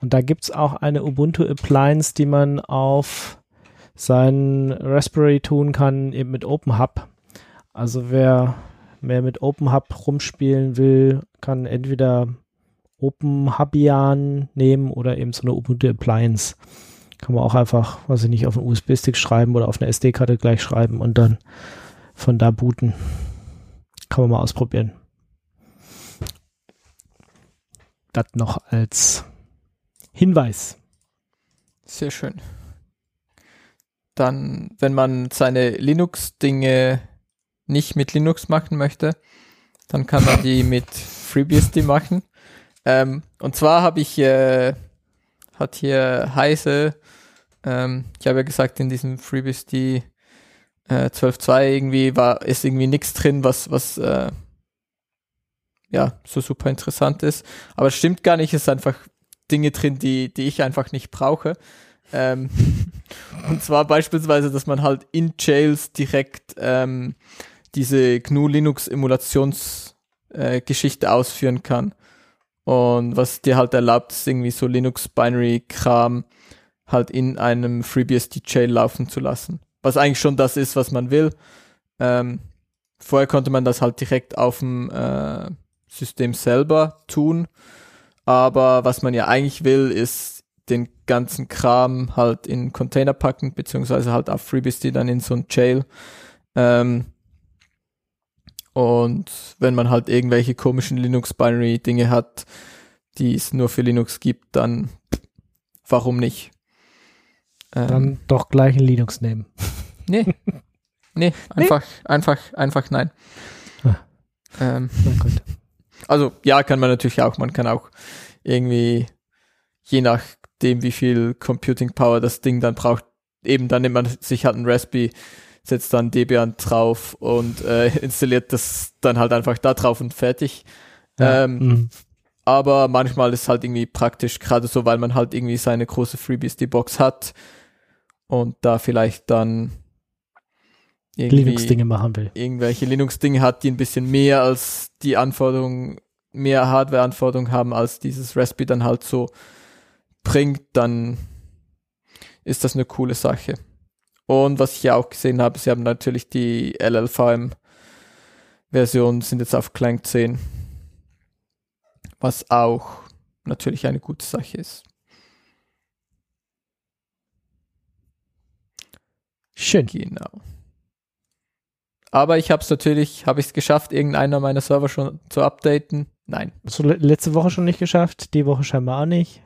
Und da gibt es auch eine Ubuntu Appliance, die man auf seinen Raspberry tun kann, eben mit OpenHub. Also wer mehr mit OpenHub rumspielen will, kann entweder OpenHubian nehmen oder eben so eine Ubuntu Appliance. Kann man auch einfach, weiß ich nicht, auf einen USB-Stick schreiben oder auf eine SD-Karte gleich schreiben und dann von da booten. Kann man mal ausprobieren. Das noch als Hinweis. Sehr schön. Dann, wenn man seine Linux-Dinge nicht mit Linux machen möchte, dann kann man die mit FreeBSD machen. Ähm, und zwar habe ich, äh, hat hier Heise, ähm, ich habe ja gesagt, in diesem FreeBSD äh, 12.2 irgendwie war, ist irgendwie nichts drin, was, was äh, ja, so super interessant ist. Aber es stimmt gar nicht, es ist einfach Dinge drin, die, die ich einfach nicht brauche. Ähm, und zwar beispielsweise, dass man halt in Jails direkt ähm, diese GNU Linux Emulationsgeschichte äh, ausführen kann. Und was dir halt erlaubt, ist irgendwie so Linux Binary Kram halt in einem FreeBSD Jail laufen zu lassen. Was eigentlich schon das ist, was man will. Ähm, vorher konnte man das halt direkt auf dem äh, System selber tun. Aber was man ja eigentlich will, ist den ganzen Kram halt in Container packen, beziehungsweise halt auf FreeBSD dann in so ein Jail. Ähm, und wenn man halt irgendwelche komischen Linux-Binary-Dinge hat, die es nur für Linux gibt, dann warum nicht? Ähm, dann doch gleich ein Linux nehmen. Nee. Nee, einfach, nee. einfach, einfach nein. Ah. Ähm, also ja, kann man natürlich auch. Man kann auch irgendwie, je nachdem, wie viel Computing Power das Ding dann braucht, eben dann nimmt man sich halt ein Raspberry, setzt dann Debian drauf und äh, installiert das dann halt einfach da drauf und fertig. Ja. Ähm, mhm. Aber manchmal ist halt irgendwie praktisch, gerade so, weil man halt irgendwie seine große FreeBSD-Box hat und da vielleicht dann Linux-Dinge machen will. Irgendwelche Linux-Dinge hat, die ein bisschen mehr als die Anforderungen, mehr Hardware-Anforderungen haben, als dieses Raspberry dann halt so bringt, dann ist das eine coole Sache. Und was ich ja auch gesehen habe, sie haben natürlich die LLVM-Version, sind jetzt auf Clank 10, was auch natürlich eine gute Sache ist. Schön. Genau. Aber ich habe es natürlich, habe ich es geschafft, irgendeiner meiner Server schon zu updaten? Nein. So letzte Woche schon nicht geschafft, die Woche scheinbar auch nicht.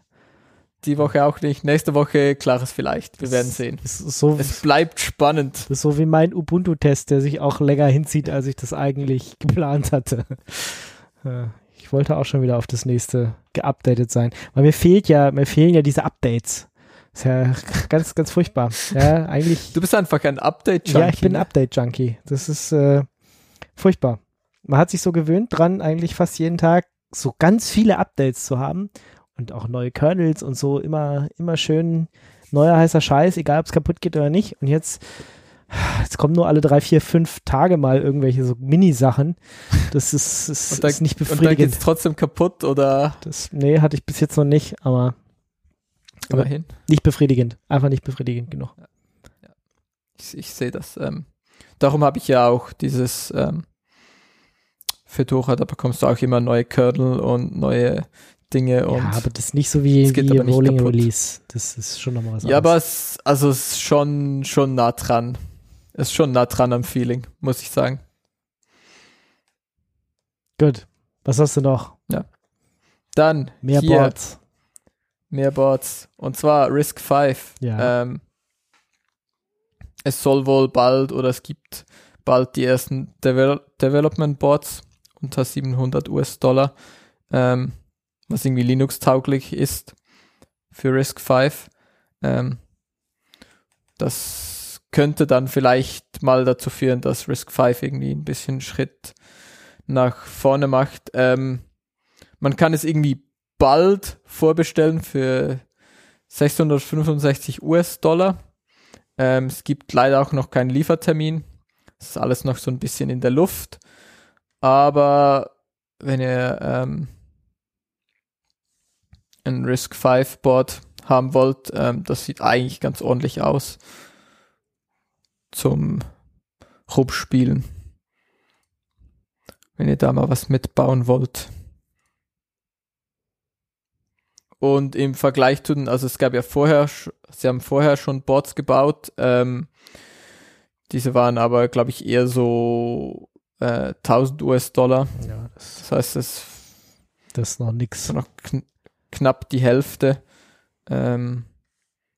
Die Woche auch nicht. Nächste Woche klares vielleicht. Wir werden sehen. So, es bleibt spannend. Das ist so wie mein Ubuntu-Test, der sich auch länger hinzieht, als ich das eigentlich geplant hatte. Ich wollte auch schon wieder auf das nächste geupdatet sein. Weil mir fehlt ja, mir fehlen ja diese Updates. Ist ja ganz, ganz furchtbar. Ja, eigentlich. Du bist einfach ein Update-Junkie. Ja, ich bin ein Update-Junkie. Das ist äh, furchtbar. Man hat sich so gewöhnt dran, eigentlich fast jeden Tag so ganz viele Updates zu haben und auch neue Kernels und so immer, immer schön neuer heißer Scheiß, egal ob es kaputt geht oder nicht. Und jetzt, jetzt kommen nur alle drei, vier, fünf Tage mal irgendwelche so Mini-Sachen. Das ist, ist, da, ist nicht befriedigend. Und dann geht es trotzdem kaputt oder? Das, nee, hatte ich bis jetzt noch nicht, aber Immerhin. nicht befriedigend. Einfach nicht befriedigend genug. Ja. Ich, ich sehe das. Ähm, darum habe ich ja auch dieses ähm, Fedora, da bekommst du auch immer neue Kernel und neue Dinge. Und ja, aber das ist nicht so wie, wie Rolling Release. Das ist schon nochmal was Ja, aber es, also es ist schon, schon nah dran. Es ist schon nah dran am Feeling, muss ich sagen. Gut. Was hast du noch? Ja. Dann mehr hier, Boards. Mehr Boards. Und zwar Risk 5. Ja. Ähm, es soll wohl bald oder es gibt bald die ersten Devel Development Boards unter 700 US-Dollar, ähm, was irgendwie Linux-tauglich ist für Risk 5. Ähm, das könnte dann vielleicht mal dazu führen, dass Risk 5 irgendwie ein bisschen Schritt nach vorne macht. Ähm, man kann es irgendwie bald vorbestellen für 665 US-Dollar. Ähm, es gibt leider auch noch keinen Liefertermin. Das ist alles noch so ein bisschen in der Luft. Aber wenn ihr ähm, ein Risk 5 Board haben wollt, ähm, das sieht eigentlich ganz ordentlich aus zum Rumspielen. Wenn ihr da mal was mitbauen wollt. Und im Vergleich zu den, also es gab ja vorher, sie haben vorher schon Boards gebaut, ähm, diese waren aber, glaube ich, eher so äh, 1000 US-Dollar. Ja, das, das, heißt, das, das ist noch. Noch kn knapp die Hälfte. Ähm,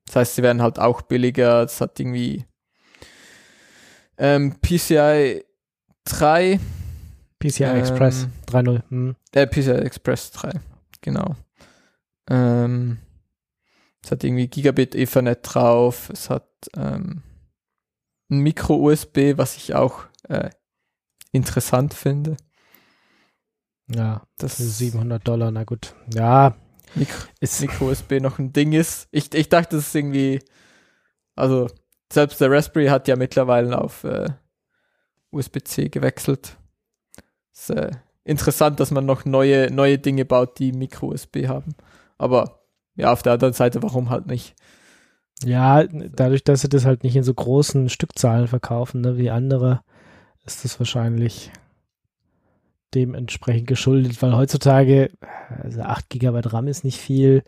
das heißt, sie werden halt auch billiger. Das hat irgendwie ähm, PCI 3. PCI ähm, Express 3.0. Hm. Äh, PCI Express 3, genau. Ähm, es hat irgendwie Gigabit Ethernet drauf. Es hat ähm, ein Micro-USB, was ich auch äh, interessant finde. Ja, das ist 700 Dollar, na gut. Ja, Mikro, ist Micro-USB noch ein Ding ist. Ich, ich dachte, das ist irgendwie, also selbst der Raspberry hat ja mittlerweile auf äh, USB-C gewechselt. Ist äh, interessant, dass man noch neue, neue Dinge baut, die Micro-USB haben. Aber ja, auf der anderen Seite, warum halt nicht? Ja, dadurch, dass sie das halt nicht in so großen Stückzahlen verkaufen, ne, wie andere, ist das wahrscheinlich dementsprechend geschuldet, weil heutzutage, also 8 GB RAM ist nicht viel.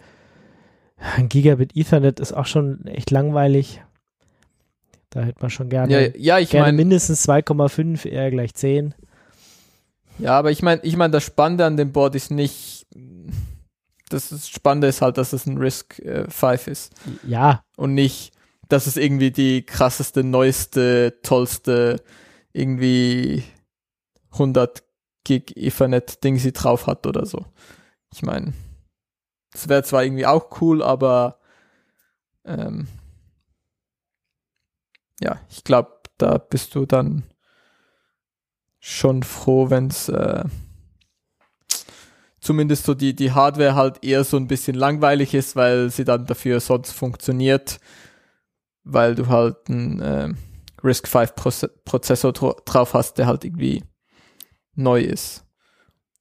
Ein Gigabit Ethernet ist auch schon echt langweilig. Da hätte man schon gerne, ja, ja ich gerne mein, mindestens 2,5, eher gleich 10. Ja, aber ich meine, ich meine, das Spannende an dem Board ist nicht, das Spannende ist halt, dass es ein Risk äh, 5 ist. Ja. Und nicht, dass es irgendwie die krasseste, neueste, tollste, irgendwie 100 Gig Ethernet Ding sie drauf hat oder so. Ich meine, das wäre zwar irgendwie auch cool, aber ähm, ja, ich glaube, da bist du dann schon froh, wenn es äh, zumindest so die, die Hardware halt eher so ein bisschen langweilig ist, weil sie dann dafür sonst funktioniert, weil du halt einen äh, Risk 5 Prozessor drauf hast, der halt irgendwie neu ist.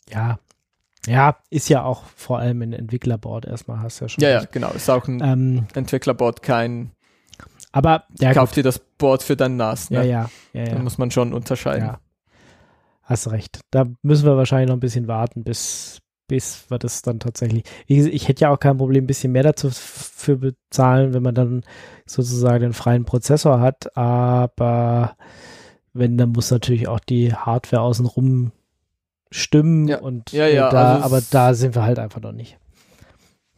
Ja. Ja, ist ja auch vor allem ein Entwicklerboard erstmal, hast du ja schon. Ja, ja, genau. Ist auch ein ähm, Entwicklerboard, kein. Aber ja, kauf dir das Board für dein NAS. Ne? Ja, ja, ja, ja. Da muss man schon unterscheiden. Ja. Hast recht. Da müssen wir wahrscheinlich noch ein bisschen warten, bis, bis wir das dann tatsächlich. Ich, ich hätte ja auch kein Problem, ein bisschen mehr dazu für bezahlen, wenn man dann sozusagen den freien Prozessor hat. Aber wenn, dann muss natürlich auch die Hardware außenrum stimmen ja. und ja, ja, da, also aber da sind wir halt einfach noch nicht.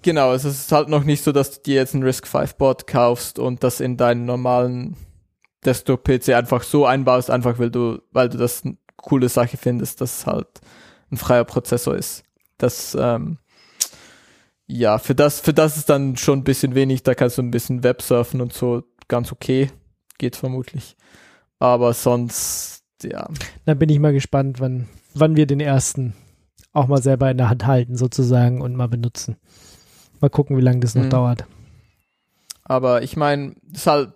Genau, es ist halt noch nicht so, dass du dir jetzt ein Risk 5 Board kaufst und das in deinen normalen Desktop-PC einfach so einbaust, einfach weil du, weil du das eine coole Sache findest, dass es halt ein freier Prozessor ist das, ähm, ja, für das, für das ist dann schon ein bisschen wenig, da kannst du ein bisschen Websurfen und so ganz okay, geht vermutlich. Aber sonst, ja. Dann bin ich mal gespannt, wann, wann wir den ersten auch mal selber in der Hand halten, sozusagen, und mal benutzen. Mal gucken, wie lange das noch mhm. dauert. Aber ich meine, es halt,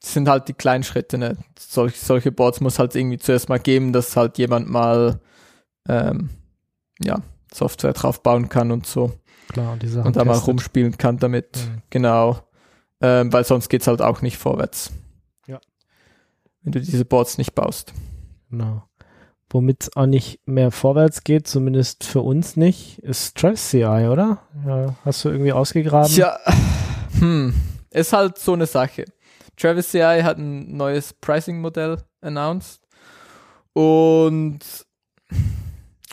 sind halt die kleinen Schritte, ne? Solch, solche Boards muss halt irgendwie zuerst mal geben, dass halt jemand mal ähm, ja, Software drauf bauen kann und so. Klar, und, die Sachen und da mal rumspielen kann damit. Mhm. Genau. Ähm, weil sonst geht's halt auch nicht vorwärts. Ja. Wenn du diese Boards nicht baust. Genau. womit es auch nicht mehr vorwärts geht, zumindest für uns nicht, ist Travis CI, oder? Ja, hast du irgendwie ausgegraben? Ja, hm, ist halt so eine Sache. Travis CI hat ein neues Pricing-Modell announced und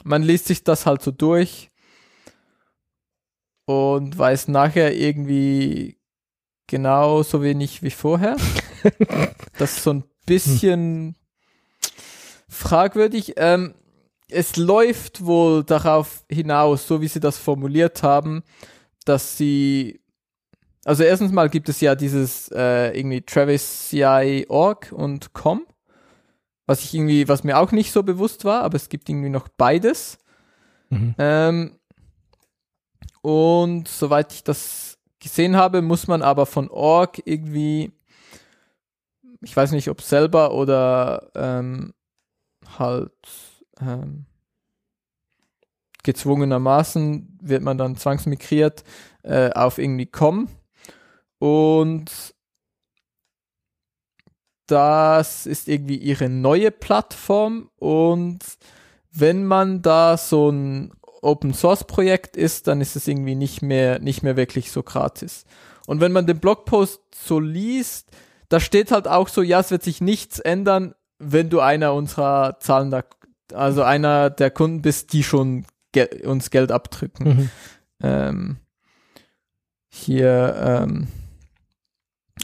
man liest sich das halt so durch und weiß nachher irgendwie genauso wenig wie vorher. das ist so ein bisschen fragwürdig. Ähm, es läuft wohl darauf hinaus, so wie sie das formuliert haben, dass sie also erstens mal gibt es ja dieses äh, irgendwie Travis CI Org und com, was ich irgendwie, was mir auch nicht so bewusst war, aber es gibt irgendwie noch beides. Mhm. Ähm, und soweit ich das gesehen habe, muss man aber von Org irgendwie, ich weiß nicht, ob selber oder ähm, halt ähm, gezwungenermaßen wird man dann zwangsmigriert äh, auf irgendwie com und das ist irgendwie ihre neue Plattform und wenn man da so ein Open Source Projekt ist, dann ist es irgendwie nicht mehr, nicht mehr wirklich so gratis. Und wenn man den Blogpost so liest, da steht halt auch so, ja, es wird sich nichts ändern, wenn du einer unserer zahlender, also einer der Kunden bist, die schon ge uns Geld abdrücken. Mhm. Ähm, hier, ähm,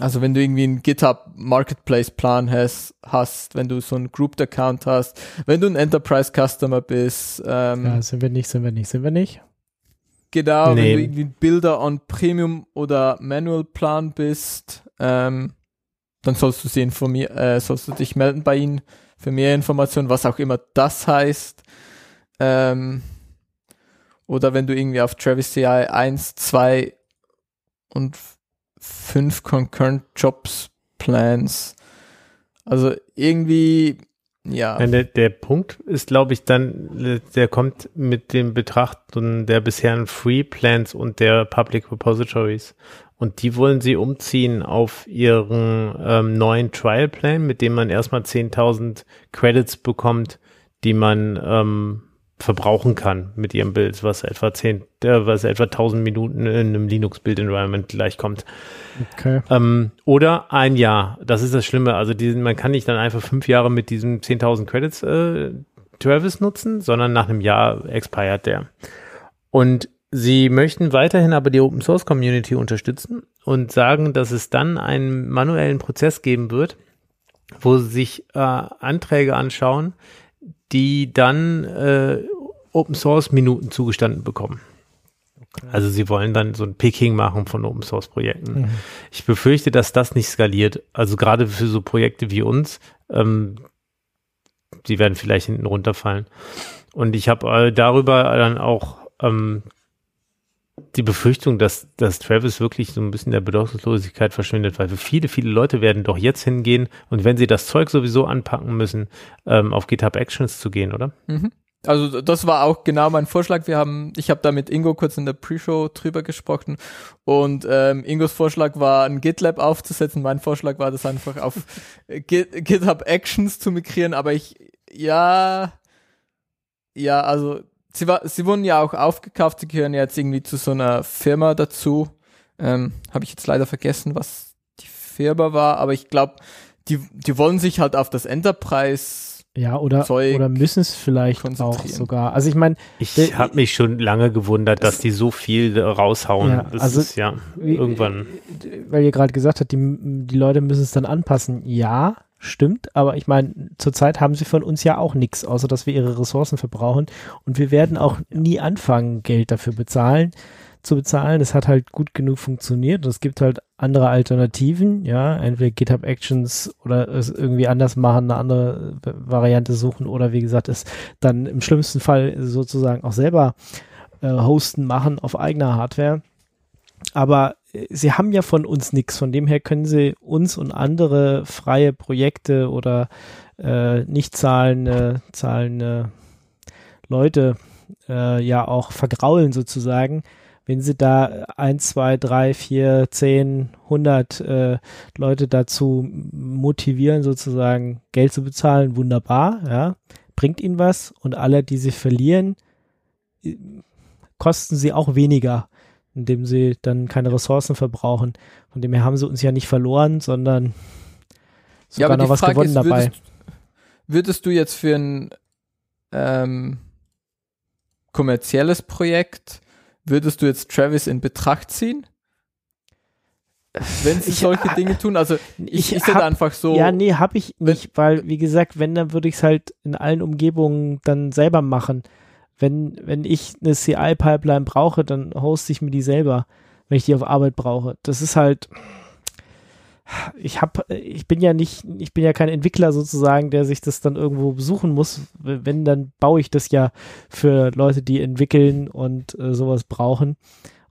also wenn du irgendwie einen GitHub Marketplace Plan hast, hast, wenn du so einen Grouped Account hast, wenn du ein Enterprise Customer bist. Ähm, ja, sind wir nicht, sind wir nicht, sind wir nicht. Genau, nee. wenn du irgendwie Bilder on Premium oder Manual Plan bist, ähm, dann sollst du sie informieren, äh, sollst du dich melden bei ihnen für mehr Informationen, was auch immer das heißt. Ähm, oder wenn du irgendwie auf Travis CI 1, 2 und fünf Concurrent Jobs Plans. Also irgendwie, ja. Der, der Punkt ist, glaube ich, dann, der kommt mit dem Betrachten der bisherigen Free Plans und der Public Repositories. Und die wollen sie umziehen auf ihren ähm, neuen Trial Plan, mit dem man erstmal 10.000 Credits bekommt, die man ähm, verbrauchen kann mit ihrem Bild, was etwa 10, äh, was etwa 1000 Minuten in einem Linux-Build-Environment gleichkommt. Okay. Ähm, oder ein Jahr. Das ist das Schlimme. Also diesen, man kann nicht dann einfach fünf Jahre mit diesem 10.000 Credits äh, Travis nutzen, sondern nach einem Jahr expired der. Und sie möchten weiterhin aber die Open Source Community unterstützen und sagen, dass es dann einen manuellen Prozess geben wird, wo sie sich äh, Anträge anschauen, die dann äh, Open Source Minuten zugestanden bekommen. Okay. Also sie wollen dann so ein Picking machen von Open Source Projekten. Mhm. Ich befürchte, dass das nicht skaliert. Also gerade für so Projekte wie uns, ähm, die werden vielleicht hinten runterfallen. Und ich habe äh, darüber dann auch ähm, die Befürchtung, dass, dass Travis wirklich so ein bisschen der Bedeutungslosigkeit verschwindet, weil viele, viele Leute werden doch jetzt hingehen und wenn sie das Zeug sowieso anpacken müssen, ähm, auf GitHub Actions zu gehen, oder? Mhm. Also das war auch genau mein Vorschlag. Wir haben, ich habe da mit Ingo kurz in der Pre-Show drüber gesprochen und ähm, Ingos Vorschlag war, ein GitLab aufzusetzen. Mein Vorschlag war, das einfach auf Git, GitHub Actions zu migrieren. Aber ich, ja, ja, also sie, war, sie wurden ja auch aufgekauft, sie gehören jetzt irgendwie zu so einer Firma dazu. Ähm, Habe ich jetzt leider vergessen, was die Firma war, aber ich glaube, die, die wollen sich halt auf das Enterprise ja, oder, Zeug oder müssen es vielleicht auch sogar. Also ich meine, ich habe mich schon lange gewundert, dass die so viel raushauen. Ja, das also ist ja irgendwann. Weil ihr gerade gesagt habt, die, die Leute müssen es dann anpassen. Ja, stimmt, aber ich meine, zurzeit haben sie von uns ja auch nichts, außer dass wir ihre Ressourcen verbrauchen und wir werden auch nie anfangen, Geld dafür bezahlen, zu bezahlen. Es hat halt gut genug funktioniert und es gibt halt andere Alternativen, ja, entweder GitHub Actions oder es irgendwie anders machen, eine andere Variante suchen oder wie gesagt, es dann im schlimmsten Fall sozusagen auch selber äh, hosten machen auf eigener Hardware. Aber sie haben ja von uns nichts. Von dem her können sie uns und andere freie Projekte oder äh, nicht zahlende, zahlende Leute äh, ja auch vergraulen sozusagen. Wenn sie da eins, zwei, drei, vier, zehn, hundert äh, Leute dazu motivieren, sozusagen Geld zu bezahlen, wunderbar, ja bringt ihnen was und alle, die sie verlieren, kosten sie auch weniger, indem sie dann keine Ressourcen verbrauchen. Von dem her haben sie uns ja nicht verloren, sondern sogar ja, noch was Frage gewonnen ist, dabei. Würdest, würdest, du jetzt für ein ähm, kommerzielles Projekt, würdest du jetzt Travis in Betracht ziehen? wenn sie solche ich, Dinge tun. Also ich, ich ist hab, einfach so. Ja, nee, hab ich nicht, weil, wie gesagt, wenn, dann würde ich es halt in allen Umgebungen dann selber machen. Wenn, wenn ich eine CI-Pipeline brauche, dann hoste ich mir die selber, wenn ich die auf Arbeit brauche. Das ist halt. Ich hab, ich bin ja nicht, ich bin ja kein Entwickler sozusagen, der sich das dann irgendwo besuchen muss. Wenn, dann baue ich das ja für Leute, die entwickeln und äh, sowas brauchen.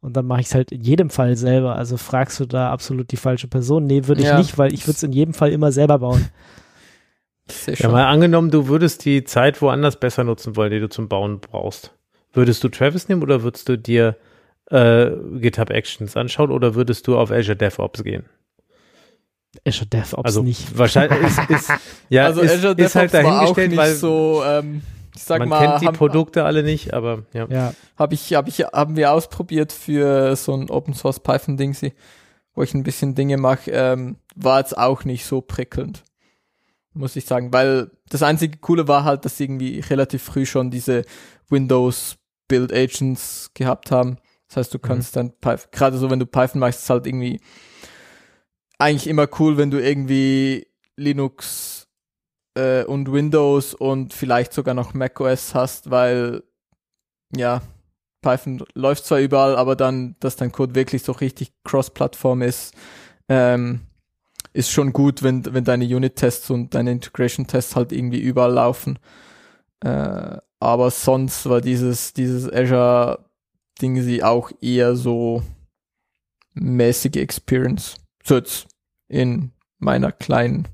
Und dann mache ich es halt in jedem Fall selber. Also fragst du da absolut die falsche Person? Nee, würde ich ja. nicht, weil ich würde es in jedem Fall immer selber bauen. Ja, mal angenommen, du würdest die Zeit woanders besser nutzen wollen, die du zum Bauen brauchst. Würdest du Travis nehmen oder würdest du dir äh, GitHub Actions anschauen oder würdest du auf Azure DevOps gehen? Azure DevOps also nicht. Wahrscheinlich ist, ist ja also ist, Azure DevOps ist halt dahingestellt, weil so ähm, ich sag Man mal, kennt die haben, Produkte alle nicht, aber ja. ja. Habe ich, hab ich, haben wir ausprobiert für so ein Open Source Python Dingsy, wo ich ein bisschen Dinge mache, ähm, war jetzt auch nicht so prickelnd. Muss ich sagen, weil das einzige Coole war halt, dass sie irgendwie relativ früh schon diese Windows Build Agents gehabt haben. Das heißt, du mhm. kannst mhm. dann, gerade so wenn du Python machst, ist halt irgendwie eigentlich immer cool, wenn du irgendwie Linux äh, und Windows und vielleicht sogar noch macOS hast, weil ja, Python läuft zwar überall, aber dann, dass dein Code wirklich so richtig cross-Plattform ist, ähm, ist schon gut, wenn, wenn deine Unit-Tests und deine Integration-Tests halt irgendwie überall laufen. Äh, aber sonst war dieses, dieses Azure-Ding sie auch eher so mäßige Experience. So jetzt in meiner kleinen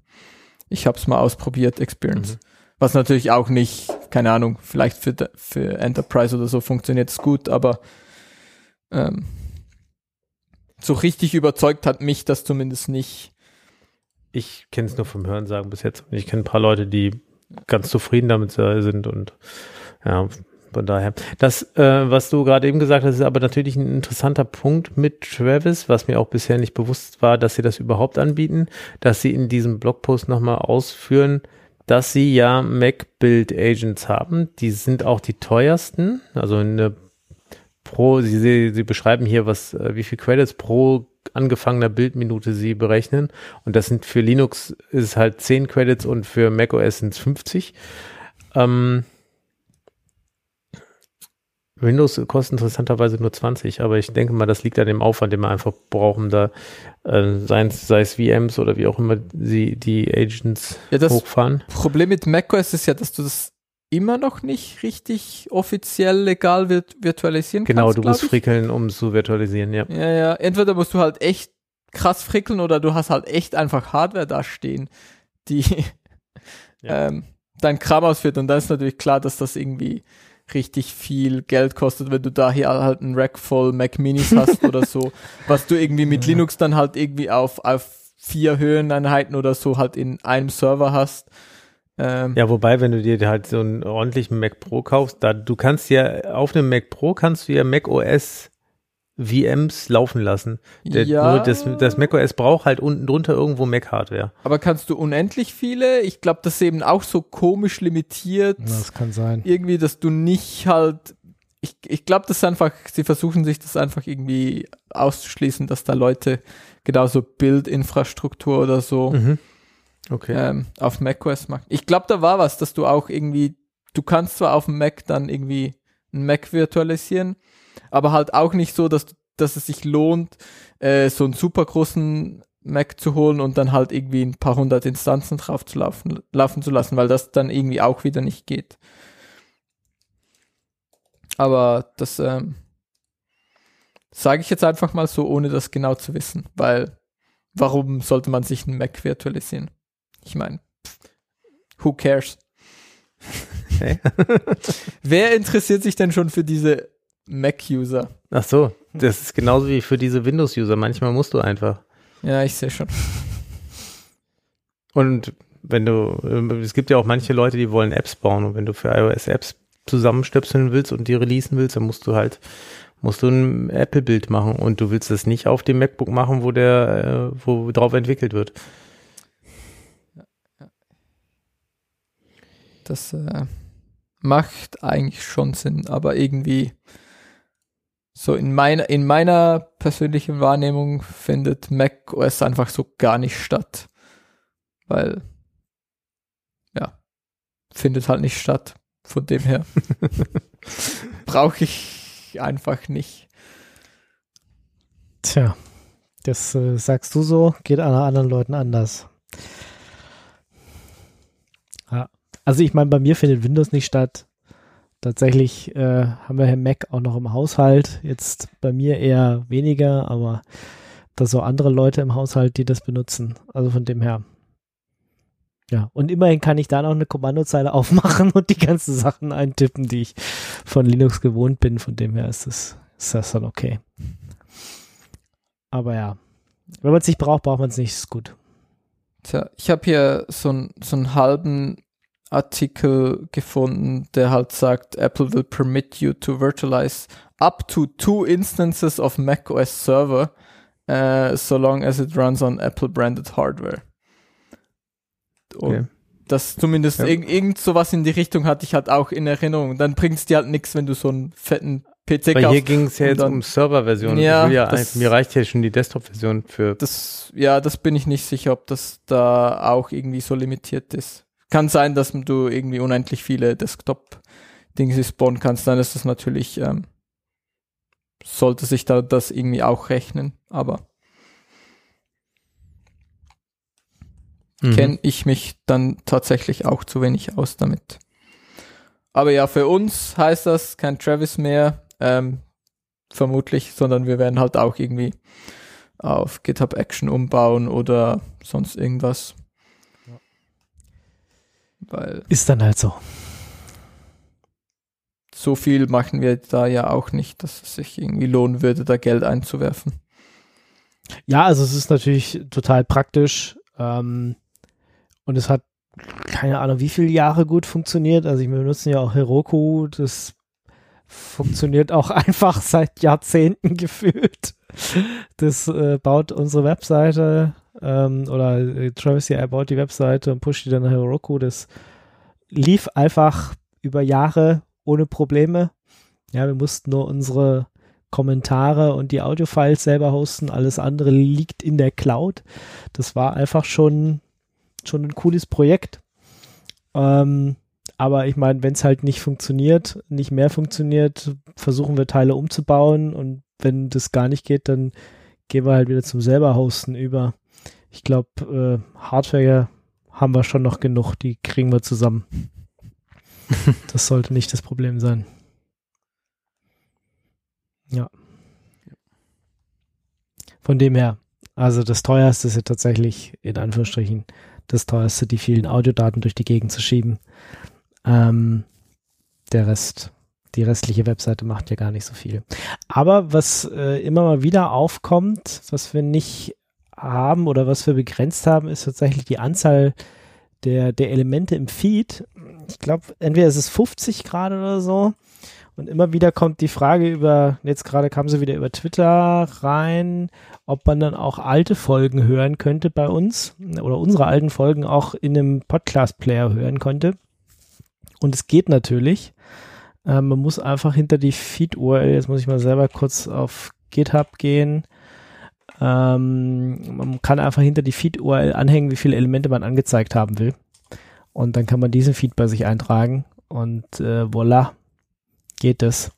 ich habe es mal ausprobiert, Experience. Mhm. Was natürlich auch nicht, keine Ahnung, vielleicht für, für Enterprise oder so funktioniert es gut, aber ähm, so richtig überzeugt hat mich das zumindest nicht. Ich kenne es nur vom Hörensagen bis jetzt. Ich kenne ein paar Leute, die ganz zufrieden damit sind und ja, von daher. Das, äh, was du gerade eben gesagt hast, ist aber natürlich ein interessanter Punkt mit Travis, was mir auch bisher nicht bewusst war, dass sie das überhaupt anbieten, dass sie in diesem Blogpost nochmal ausführen, dass sie ja Mac Build Agents haben. Die sind auch die teuersten. Also eine pro, sie, sie, beschreiben hier, was, äh, wie viel Credits pro angefangener Bildminute sie berechnen. Und das sind für Linux ist halt 10 Credits und für macOS sind es 50. Ähm, Windows kostet interessanterweise nur 20, aber ich denke mal, das liegt an dem Aufwand, den wir einfach brauchen, da äh, sei, es, sei es VMs oder wie auch immer sie die Agents ja, das hochfahren. Problem mit macOS ist ja, dass du das immer noch nicht richtig offiziell legal virt virtualisieren genau, kannst. Genau, du musst ich. frickeln, um es zu virtualisieren, ja. Ja, ja. Entweder musst du halt echt krass frickeln oder du hast halt echt einfach Hardware da stehen, die ja. ähm, dein Kram ausführt. Und dann ist natürlich klar, dass das irgendwie richtig viel Geld kostet, wenn du da hier halt einen Rack voll Mac Minis hast oder so, was du irgendwie mit Linux dann halt irgendwie auf, auf vier Höheneinheiten oder so halt in einem Server hast. Ähm, ja, wobei, wenn du dir halt so einen ordentlichen Mac Pro kaufst, da du kannst ja auf einem Mac Pro kannst du ja Mac OS VMs laufen lassen. Der, ja. das, das macOS braucht halt unten drunter irgendwo Mac-Hardware. Aber kannst du unendlich viele? Ich glaube, das ist eben auch so komisch limitiert. Das kann sein. Irgendwie, dass du nicht halt. Ich, ich glaube, das ist einfach, sie versuchen sich das einfach irgendwie auszuschließen, dass da Leute genauso Bildinfrastruktur oder so mhm. okay. ähm, auf macOS machen. Ich glaube, da war was, dass du auch irgendwie, du kannst zwar auf dem Mac dann irgendwie einen Mac virtualisieren, aber halt auch nicht so, dass, dass es sich lohnt, äh, so einen super großen Mac zu holen und dann halt irgendwie ein paar hundert Instanzen drauf zu laufen, laufen zu lassen, weil das dann irgendwie auch wieder nicht geht. Aber das ähm, sage ich jetzt einfach mal so, ohne das genau zu wissen, weil warum sollte man sich einen Mac virtualisieren? Ich meine, who cares? Hey. Wer interessiert sich denn schon für diese Mac-User. Ach so, das ist genauso wie für diese Windows-User. Manchmal musst du einfach. Ja, ich sehe schon. Und wenn du, äh, es gibt ja auch manche Leute, die wollen Apps bauen und wenn du für iOS Apps zusammenstöpseln willst und die releasen willst, dann musst du halt musst du ein Apple-Bild machen und du willst es nicht auf dem MacBook machen, wo der, äh, wo drauf entwickelt wird. Das äh, macht eigentlich schon Sinn, aber irgendwie so in meiner, in meiner persönlichen Wahrnehmung findet Mac OS einfach so gar nicht statt. Weil, ja, findet halt nicht statt. Von dem her brauche ich einfach nicht. Tja, das äh, sagst du so, geht an anderen Leuten anders. Ja. Also ich meine, bei mir findet Windows nicht statt. Tatsächlich äh, haben wir Herrn Mac auch noch im Haushalt. Jetzt bei mir eher weniger, aber da so andere Leute im Haushalt, die das benutzen. Also von dem her. Ja, und immerhin kann ich da noch eine Kommandozeile aufmachen und die ganzen Sachen eintippen, die ich von Linux gewohnt bin. Von dem her ist das, ist das dann okay. Aber ja, wenn man es nicht braucht, braucht man es nicht, ist gut. Tja, ich habe hier so, so einen halben Artikel gefunden, der halt sagt, Apple will permit you to virtualize up to two instances of macOS Server, uh, so long as it runs on Apple branded hardware. Und okay. das zumindest ja. irg irgend sowas in die Richtung hatte ich halt auch in Erinnerung. Dann bringt es dir halt nichts, wenn du so einen fetten PC Weil hier ging es ja jetzt dann, um Serverversion. Ja, ja mir reicht ja schon die Desktop-Version für. Das, ja, das bin ich nicht sicher, ob das da auch irgendwie so limitiert ist. Kann sein, dass du irgendwie unendlich viele Desktop-Dinge spawnen kannst, dann ist das natürlich, ähm, sollte sich da das irgendwie auch rechnen, aber mhm. kenne ich mich dann tatsächlich auch zu wenig aus damit. Aber ja, für uns heißt das kein Travis mehr, ähm, vermutlich, sondern wir werden halt auch irgendwie auf GitHub Action umbauen oder sonst irgendwas. Weil ist dann halt so. So viel machen wir da ja auch nicht, dass es sich irgendwie lohnen würde, da Geld einzuwerfen. Ja, also es ist natürlich total praktisch ähm, und es hat keine Ahnung, wie viele Jahre gut funktioniert. Also wir benutzen ja auch Heroku, das funktioniert auch einfach seit Jahrzehnten gefühlt. Das äh, baut unsere Webseite ähm, oder äh, Travis CI baut die Webseite und pusht die dann nach Heroku. Das lief einfach über Jahre ohne Probleme. Ja, wir mussten nur unsere Kommentare und die Audiofiles selber hosten. Alles andere liegt in der Cloud. Das war einfach schon, schon ein cooles Projekt. Ähm, aber ich meine, wenn es halt nicht funktioniert, nicht mehr funktioniert, versuchen wir Teile umzubauen und wenn das gar nicht geht, dann gehen wir halt wieder zum selber hosten über ich glaube, äh, Hardware haben wir schon noch genug, die kriegen wir zusammen. das sollte nicht das Problem sein. Ja. Von dem her, also das teuerste ist ja tatsächlich, in Anführungsstrichen, das teuerste, die vielen Audiodaten durch die Gegend zu schieben. Ähm, der Rest, die restliche Webseite macht ja gar nicht so viel. Aber was äh, immer mal wieder aufkommt, was wir nicht haben oder was wir begrenzt haben, ist tatsächlich die Anzahl der, der Elemente im Feed. Ich glaube, entweder ist es 50 Grad oder so. Und immer wieder kommt die Frage über, jetzt gerade kam sie wieder über Twitter rein, ob man dann auch alte Folgen hören könnte bei uns oder unsere alten Folgen auch in einem Podcast-Player hören könnte. Und es geht natürlich. Äh, man muss einfach hinter die Feed-URL, jetzt muss ich mal selber kurz auf GitHub gehen ähm, man kann einfach hinter die Feed-URL anhängen, wie viele Elemente man angezeigt haben will. Und dann kann man diesen Feed bei sich eintragen und äh, voilà, geht es.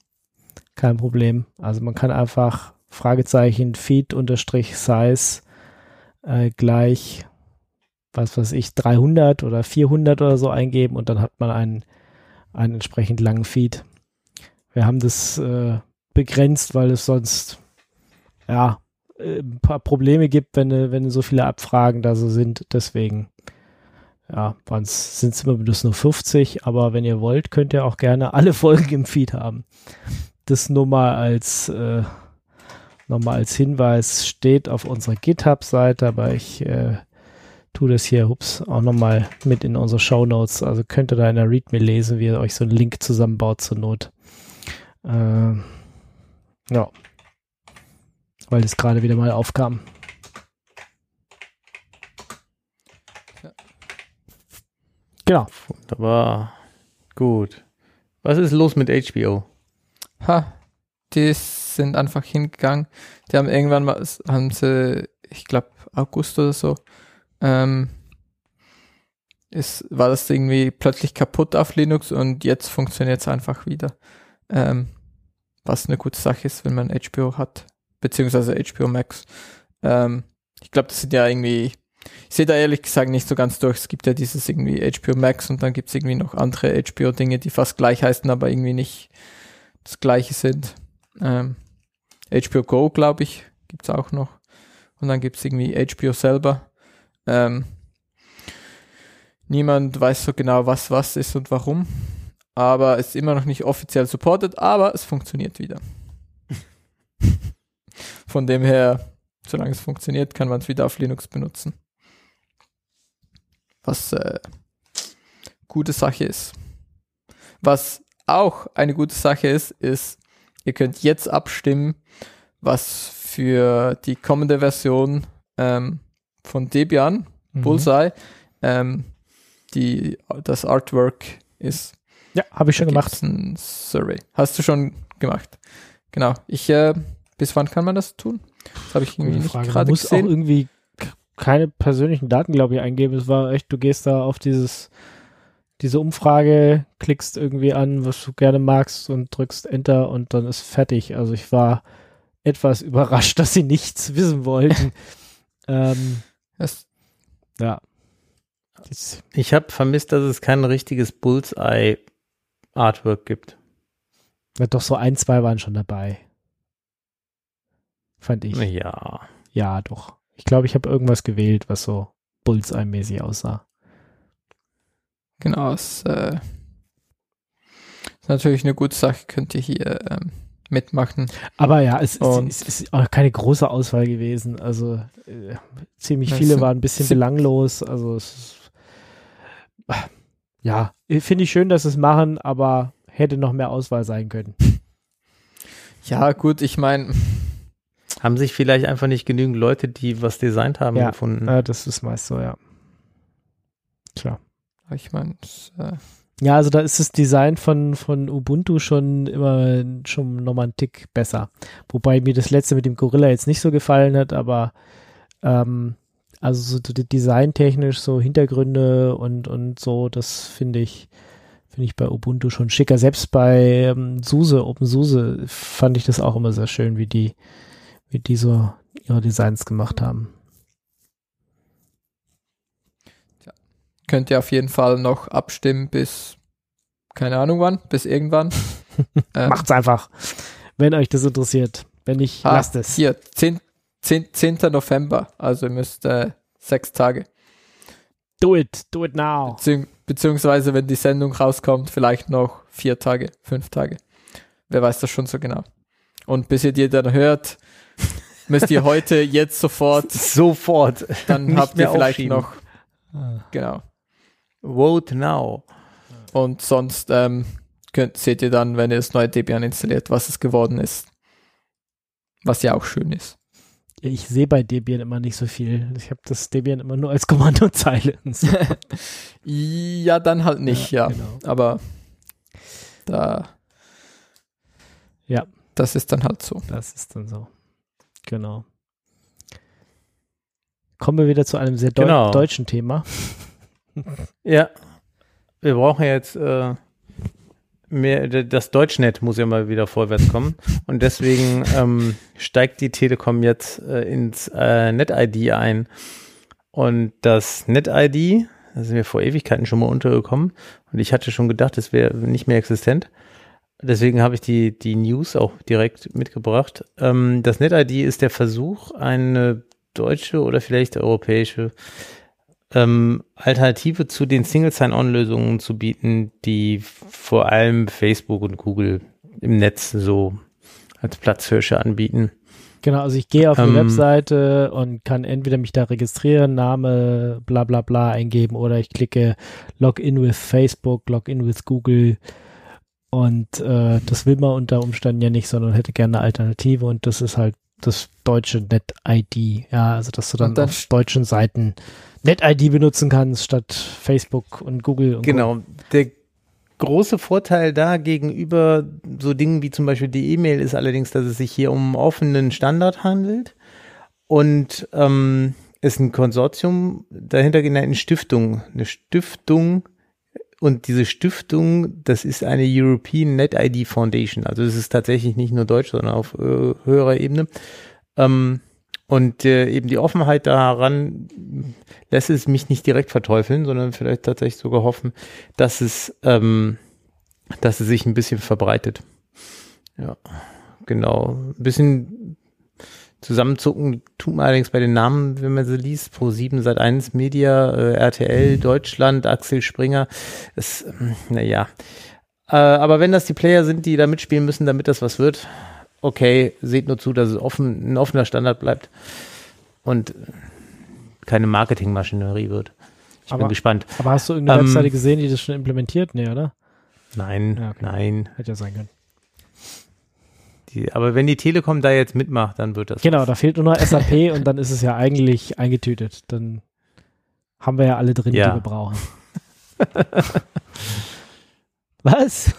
Kein Problem. Also man kann einfach Fragezeichen Feed-Size äh, gleich, was weiß ich, 300 oder 400 oder so eingeben und dann hat man einen, einen entsprechend langen Feed. Wir haben das äh, begrenzt, weil es sonst, ja, äh, ein paar Probleme gibt, wenn, äh, wenn so viele Abfragen da so sind. Deswegen, ja, sind es immer bloß nur 50, aber wenn ihr wollt, könnt ihr auch gerne alle Folgen im Feed haben. Das nur mal als, äh, nochmal als Hinweis steht auf unserer GitHub-Seite, aber ich äh, tue das hier, ups, auch nochmal mit in unsere Show Notes. Also könnt ihr da in der Readme lesen, wie ihr euch so einen Link zusammenbaut zur Not. Äh, ja. Weil das gerade wieder mal aufkam. Ja. Genau. Wunderbar. Gut. Was ist los mit HBO? Ha, die sind einfach hingegangen. Die haben irgendwann mal, haben sie, ich glaube, August oder so, ähm, ist, war das irgendwie plötzlich kaputt auf Linux und jetzt funktioniert es einfach wieder. Ähm, was eine gute Sache ist, wenn man HBO hat, beziehungsweise HBO Max. Ähm, ich glaube, das sind ja irgendwie, ich sehe da ehrlich gesagt nicht so ganz durch. Es gibt ja dieses irgendwie HBO Max und dann gibt es irgendwie noch andere HBO-Dinge, die fast gleich heißen, aber irgendwie nicht das gleiche sind. Ähm, HBO Go, glaube ich, gibt es auch noch. Und dann gibt es irgendwie HBO selber. Ähm, niemand weiß so genau, was was ist und warum. Aber es ist immer noch nicht offiziell supported, aber es funktioniert wieder. Von dem her, solange es funktioniert, kann man es wieder auf Linux benutzen. Was äh, gute Sache ist. Was auch eine gute Sache ist, ist, ihr könnt jetzt abstimmen, was für die kommende Version ähm, von Debian, mhm. Bullseye, ähm, die, das Artwork ist. Ja, habe ich schon gemacht. Ein Survey. Hast du schon gemacht? Genau. Ich, äh, bis wann kann man das tun? Das habe ich irgendwie Frage. nicht gerade gesehen. auch irgendwie keine persönlichen Daten, glaube ich, eingeben. Es war echt, du gehst da auf dieses diese Umfrage, klickst irgendwie an, was du gerne magst und drückst Enter und dann ist fertig. Also ich war etwas überrascht, dass sie nichts wissen wollten. ähm, das, ja. Ich habe vermisst, dass es kein richtiges Bullseye-Artwork gibt. Ja, doch, so ein, zwei waren schon dabei. Fand ich. Ja. Ja, doch. Ich glaube, ich habe irgendwas gewählt, was so Bullseye-mäßig aussah. Genau, es äh, ist natürlich eine gute Sache, könnt ihr hier ähm, mitmachen. Aber ja, es, es, es, ist auch keine große Auswahl gewesen. Also äh, ziemlich viele waren ein bisschen belanglos. Also es ist, ja, finde ich schön, dass sie es machen, aber hätte noch mehr Auswahl sein können. Ja, gut, ich meine. Haben sich vielleicht einfach nicht genügend Leute, die was designt haben, ja, gefunden. Ja, das ist meist so, ja. Klar. Ich meine, äh ja, also da ist das Design von, von Ubuntu schon immer schon nochmal einen Tick besser. Wobei mir das letzte mit dem Gorilla jetzt nicht so gefallen hat, aber ähm, also so designtechnisch so Hintergründe und, und so, das finde ich, finde ich bei Ubuntu schon schicker. Selbst bei ähm, SUSE, OpenSUSE fand ich das auch immer sehr schön, wie die, wie die so ihre Designs gemacht haben. könnt ihr auf jeden Fall noch abstimmen bis, keine Ahnung wann, bis irgendwann. ähm, Macht's einfach, wenn euch das interessiert. Wenn nicht, ah, lasst es. Hier, 10, 10, 10. November, also ihr müsst äh, sechs Tage. Do it, do it now. Bezieh beziehungsweise, wenn die Sendung rauskommt, vielleicht noch vier Tage, fünf Tage. Wer weiß das schon so genau. Und bis ihr die dann hört, müsst ihr heute jetzt sofort. Sofort. Dann habt ihr vielleicht noch. Genau. Vote now. Und sonst ähm, könnt, seht ihr dann, wenn ihr das neue Debian installiert, was es geworden ist. Was ja auch schön ist. Ich sehe bei Debian immer nicht so viel. Ich habe das Debian immer nur als Kommandozeile. Ja, dann halt nicht, ja. ja. Genau. Aber da. Ja. Das ist dann halt so. Das ist dann so. Genau. Kommen wir wieder zu einem sehr genau. deutschen Thema. Ja, wir brauchen jetzt äh, mehr, das Deutschnet muss ja mal wieder vorwärts kommen und deswegen ähm, steigt die Telekom jetzt äh, ins äh, NetID ein und das NetID, da sind wir vor Ewigkeiten schon mal untergekommen und ich hatte schon gedacht, es wäre nicht mehr existent. Deswegen habe ich die, die News auch direkt mitgebracht. Ähm, das NetID ist der Versuch, eine deutsche oder vielleicht europäische ähm, Alternative zu den Single Sign-On-Lösungen zu bieten, die vor allem Facebook und Google im Netz so als Platzhirsche anbieten. Genau, also ich gehe auf ähm, die Webseite und kann entweder mich da registrieren, Name, bla bla bla eingeben oder ich klicke Login with Facebook, Login with Google und äh, das will man unter Umständen ja nicht, sondern hätte gerne eine Alternative und das ist halt das deutsche NetID. Ja, also dass du dann, dann auf deutschen Seiten NetID benutzen kannst statt Facebook und Google. Und genau. Co. Der große Vorteil da gegenüber so Dingen wie zum Beispiel die E-Mail ist allerdings, dass es sich hier um einen offenen Standard handelt und ähm, es ein Konsortium dahinter genannt, eine Stiftung. Eine Stiftung und diese Stiftung, das ist eine European NetID Foundation. Also es ist tatsächlich nicht nur deutsch, sondern auf äh, höherer Ebene. Ähm, und äh, eben die Offenheit daran lässt es mich nicht direkt verteufeln, sondern vielleicht tatsächlich sogar hoffen, dass es, ähm, dass es sich ein bisschen verbreitet. Ja, genau. Ein bisschen Zusammenzucken tut man allerdings bei den Namen, wenn man sie liest. Pro 7 seit 1 Media, äh, RTL, Deutschland, Axel Springer. Es, ähm, naja. Äh, aber wenn das die Player sind, die da mitspielen müssen, damit das was wird, okay, seht nur zu, dass es offen, ein offener Standard bleibt und keine Marketingmaschinerie wird. Ich aber, bin gespannt. Aber hast du irgendeine ähm, Webseite gesehen, die das schon implementiert? Nee, oder? Nein, ja, okay. nein. Hätte ja sein können. Die, aber wenn die Telekom da jetzt mitmacht, dann wird das. Genau, was. da fehlt nur noch SAP und dann ist es ja eigentlich eingetütet. Dann haben wir ja alle drin, ja. die wir brauchen. was?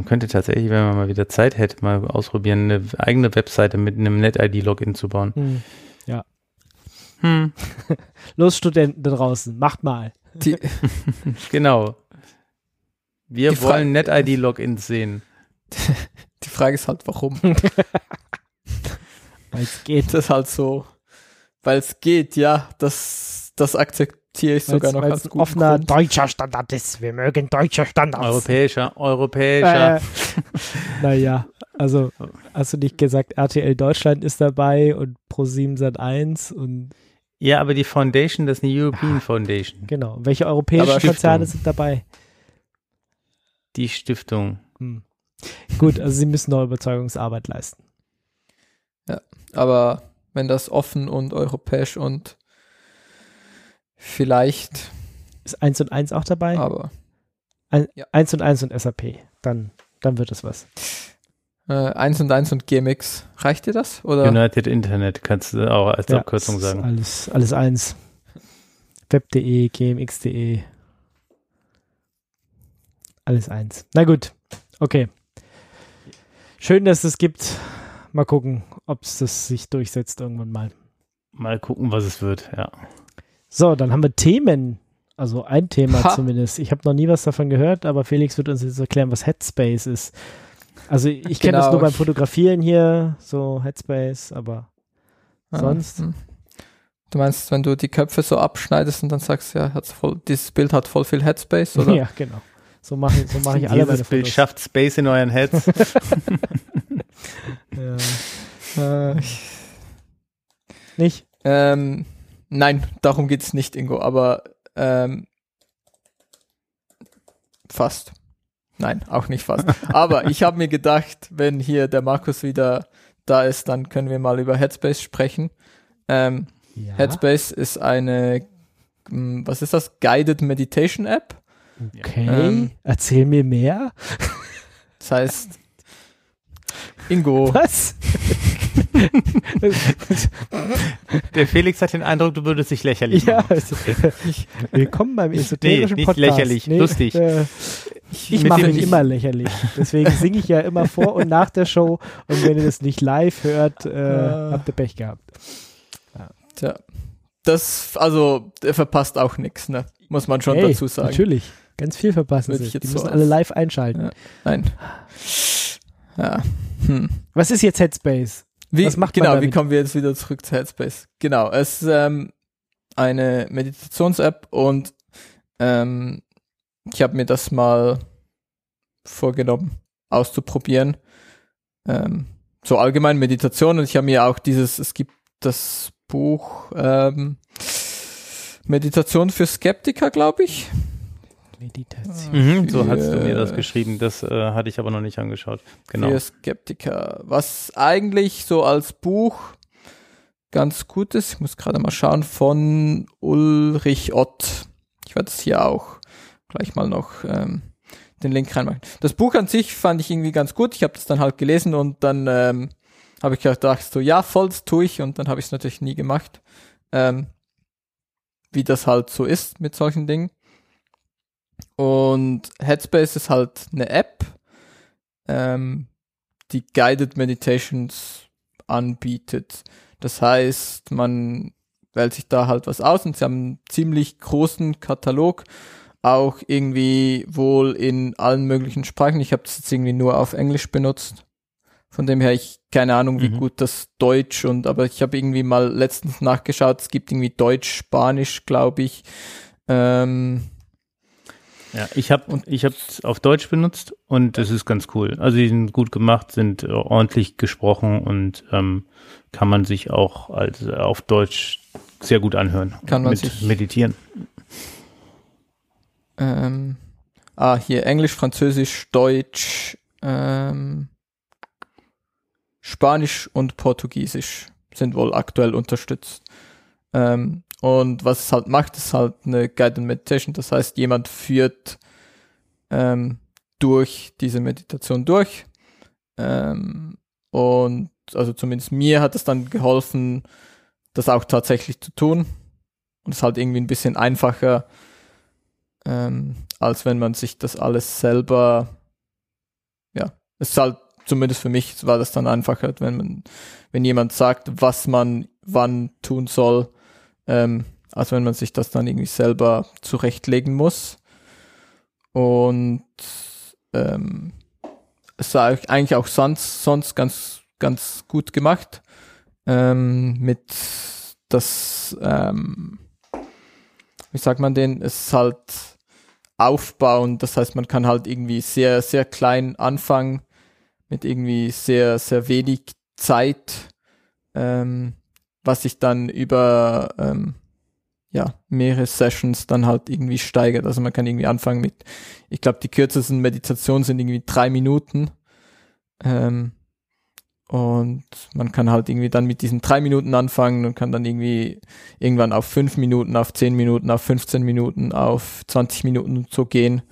Man könnte tatsächlich, wenn man mal wieder Zeit hätte, mal ausprobieren, eine eigene Webseite mit einem NetID-Login zu bauen. Hm. Ja. Hm. Los, Studenten da draußen, macht mal. Die, genau. Wir die wollen NetID-Logins sehen. Die Frage ist halt, warum? Weil es geht. Das ist halt so. Weil es geht, ja. Das, das akzeptiere ich sogar noch als gut. offener Grund. deutscher Standard ist. Wir mögen deutsche Standards. Europäischer, europäischer. Äh, naja, also hast du nicht gesagt, RTL Deutschland ist dabei und Pro7 Sat 1 und ja, aber die Foundation, das ist eine European ah, Foundation. Genau. Welche europäischen Konzerne sind dabei? Die Stiftung. Hm. Gut, also sie müssen noch Überzeugungsarbeit leisten. Ja, aber wenn das offen und europäisch und vielleicht ist 1 und 1 auch dabei? Aber ein, ja. 1 und 1 und SAP, dann, dann wird es was. Äh, 1 und 1 und GMX, reicht dir das? Oder? United Internet kannst du auch als ja, Abkürzung sagen. Alles, alles eins. Web.de, gmx.de, alles eins. Na gut, okay. Schön, dass es gibt. Mal gucken, ob es das sich durchsetzt irgendwann mal. Mal gucken, was es wird, ja. So, dann haben wir Themen. Also ein Thema ha. zumindest. Ich habe noch nie was davon gehört, aber Felix wird uns jetzt erklären, was Headspace ist. Also ich kenne genau. das nur beim Fotografieren hier, so Headspace, aber ah, sonst. Hm. Du meinst, wenn du die Köpfe so abschneidest und dann sagst, ja, voll, dieses Bild hat voll viel Headspace, oder? Ja, genau. So mache so mach ich alle Dieses Bild schafft Space in euren Heads. ja. äh, nicht? Ähm, nein, darum geht es nicht, Ingo, aber ähm, fast. Nein, auch nicht fast. aber ich habe mir gedacht, wenn hier der Markus wieder da ist, dann können wir mal über Headspace sprechen. Ähm, ja. Headspace ist eine, hm, was ist das? Guided Meditation App. Okay, ähm, erzähl mir mehr. Das heißt, Ingo. Was? Der Felix hat den Eindruck, du würdest dich lächerlich ja, also, ich, willkommen beim esoterischen nee, nicht Podcast. lächerlich, nee, lustig. Äh, ich, ich mache mich immer lächerlich. Deswegen singe ich ja immer vor und nach der Show. Und wenn ihr das nicht live hört, äh, uh, habt ihr Pech gehabt. Ja. Tja, das, also, er verpasst auch nichts, ne? Muss man schon hey, dazu sagen. Natürlich. Ganz viel verpassen sie. Die müssen so alle live einschalten. Ja. Nein. Ja. Hm. Was ist jetzt Headspace? Wie, Was macht genau, wie kommen wir jetzt wieder zurück zu Headspace? Genau, es ist ähm, eine Meditations-App und ähm, ich habe mir das mal vorgenommen, auszuprobieren. Ähm, so allgemein Meditation und ich habe mir auch dieses, es gibt das Buch ähm, Meditation für Skeptiker, glaube ich Meditation. Mhm, so hast du mir das geschrieben, das äh, hatte ich aber noch nicht angeschaut. Genau. Für Skeptiker. Was eigentlich so als Buch ganz gut ist, ich muss gerade mal schauen, von Ulrich Ott. Ich werde es hier auch gleich mal noch ähm, den Link reinmachen. Das Buch an sich fand ich irgendwie ganz gut. Ich habe das dann halt gelesen und dann ähm, habe ich gedacht, so ja, voll, das tue ich und dann habe ich es natürlich nie gemacht. Ähm, wie das halt so ist mit solchen Dingen. Und Headspace ist halt eine App, ähm, die Guided Meditations anbietet. Das heißt, man wählt sich da halt was aus und sie haben einen ziemlich großen Katalog, auch irgendwie wohl in allen möglichen Sprachen. Ich habe das jetzt irgendwie nur auf Englisch benutzt. Von dem her, ich keine Ahnung, wie mhm. gut das Deutsch und aber ich habe irgendwie mal letztens nachgeschaut, es gibt irgendwie Deutsch, Spanisch, glaube ich. Ähm, ja, ich habe ich habe auf Deutsch benutzt und es ist ganz cool. Also die sind gut gemacht, sind äh, ordentlich gesprochen und ähm, kann man sich auch als äh, auf Deutsch sehr gut anhören. Kann man sich meditieren. Ähm, ah, hier Englisch, Französisch, Deutsch, ähm, Spanisch und Portugiesisch sind wohl aktuell unterstützt. Ähm, und was es halt macht, ist halt eine Guided Meditation. Das heißt, jemand führt ähm, durch diese Meditation durch. Ähm, und also zumindest mir hat es dann geholfen, das auch tatsächlich zu tun. Und es ist halt irgendwie ein bisschen einfacher, ähm, als wenn man sich das alles selber, ja, es ist halt zumindest für mich war das dann einfacher, wenn man, wenn jemand sagt, was man wann tun soll, ähm, als wenn man sich das dann irgendwie selber zurechtlegen muss. Und ähm, es war eigentlich auch sonst, sonst ganz, ganz gut gemacht. Ähm, mit das, ähm, wie sagt man den, es ist halt aufbauen, das heißt, man kann halt irgendwie sehr, sehr klein anfangen mit irgendwie sehr, sehr wenig Zeit, ähm, was sich dann über ähm, ja, mehrere Sessions dann halt irgendwie steigert. Also man kann irgendwie anfangen mit, ich glaube, die kürzesten Meditationen sind irgendwie drei Minuten. Ähm, und man kann halt irgendwie dann mit diesen drei Minuten anfangen und kann dann irgendwie irgendwann auf fünf Minuten, auf zehn Minuten, auf 15 Minuten, auf 20 Minuten so gehen.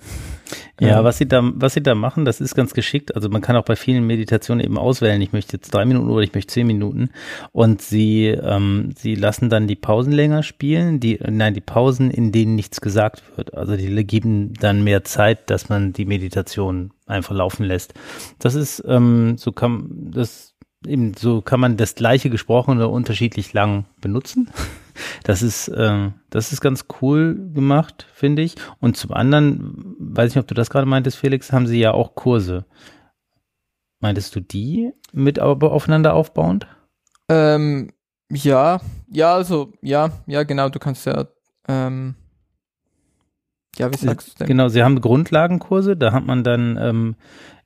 Ja, ähm, was sie da, was sie da machen, das ist ganz geschickt. Also man kann auch bei vielen Meditationen eben auswählen, ich möchte jetzt drei Minuten oder ich möchte zehn Minuten. Und sie, ähm, sie lassen dann die Pausen länger spielen, die, nein, die Pausen, in denen nichts gesagt wird. Also die geben dann mehr Zeit, dass man die Meditation einfach laufen lässt. Das ist, ähm, so kann, das, eben, so kann man das gleiche Gesprochene unterschiedlich lang benutzen. Das ist, äh, das ist ganz cool gemacht, finde ich. Und zum anderen, weiß nicht, ob du das gerade meintest, Felix, haben sie ja auch Kurse. Meintest du die mit aber aufeinander aufbauend? Ähm, ja, ja, also, ja, ja, genau, du kannst ja, ähm, ja, wie sagst du denn? Genau, sie haben Grundlagenkurse, da hat man dann ähm,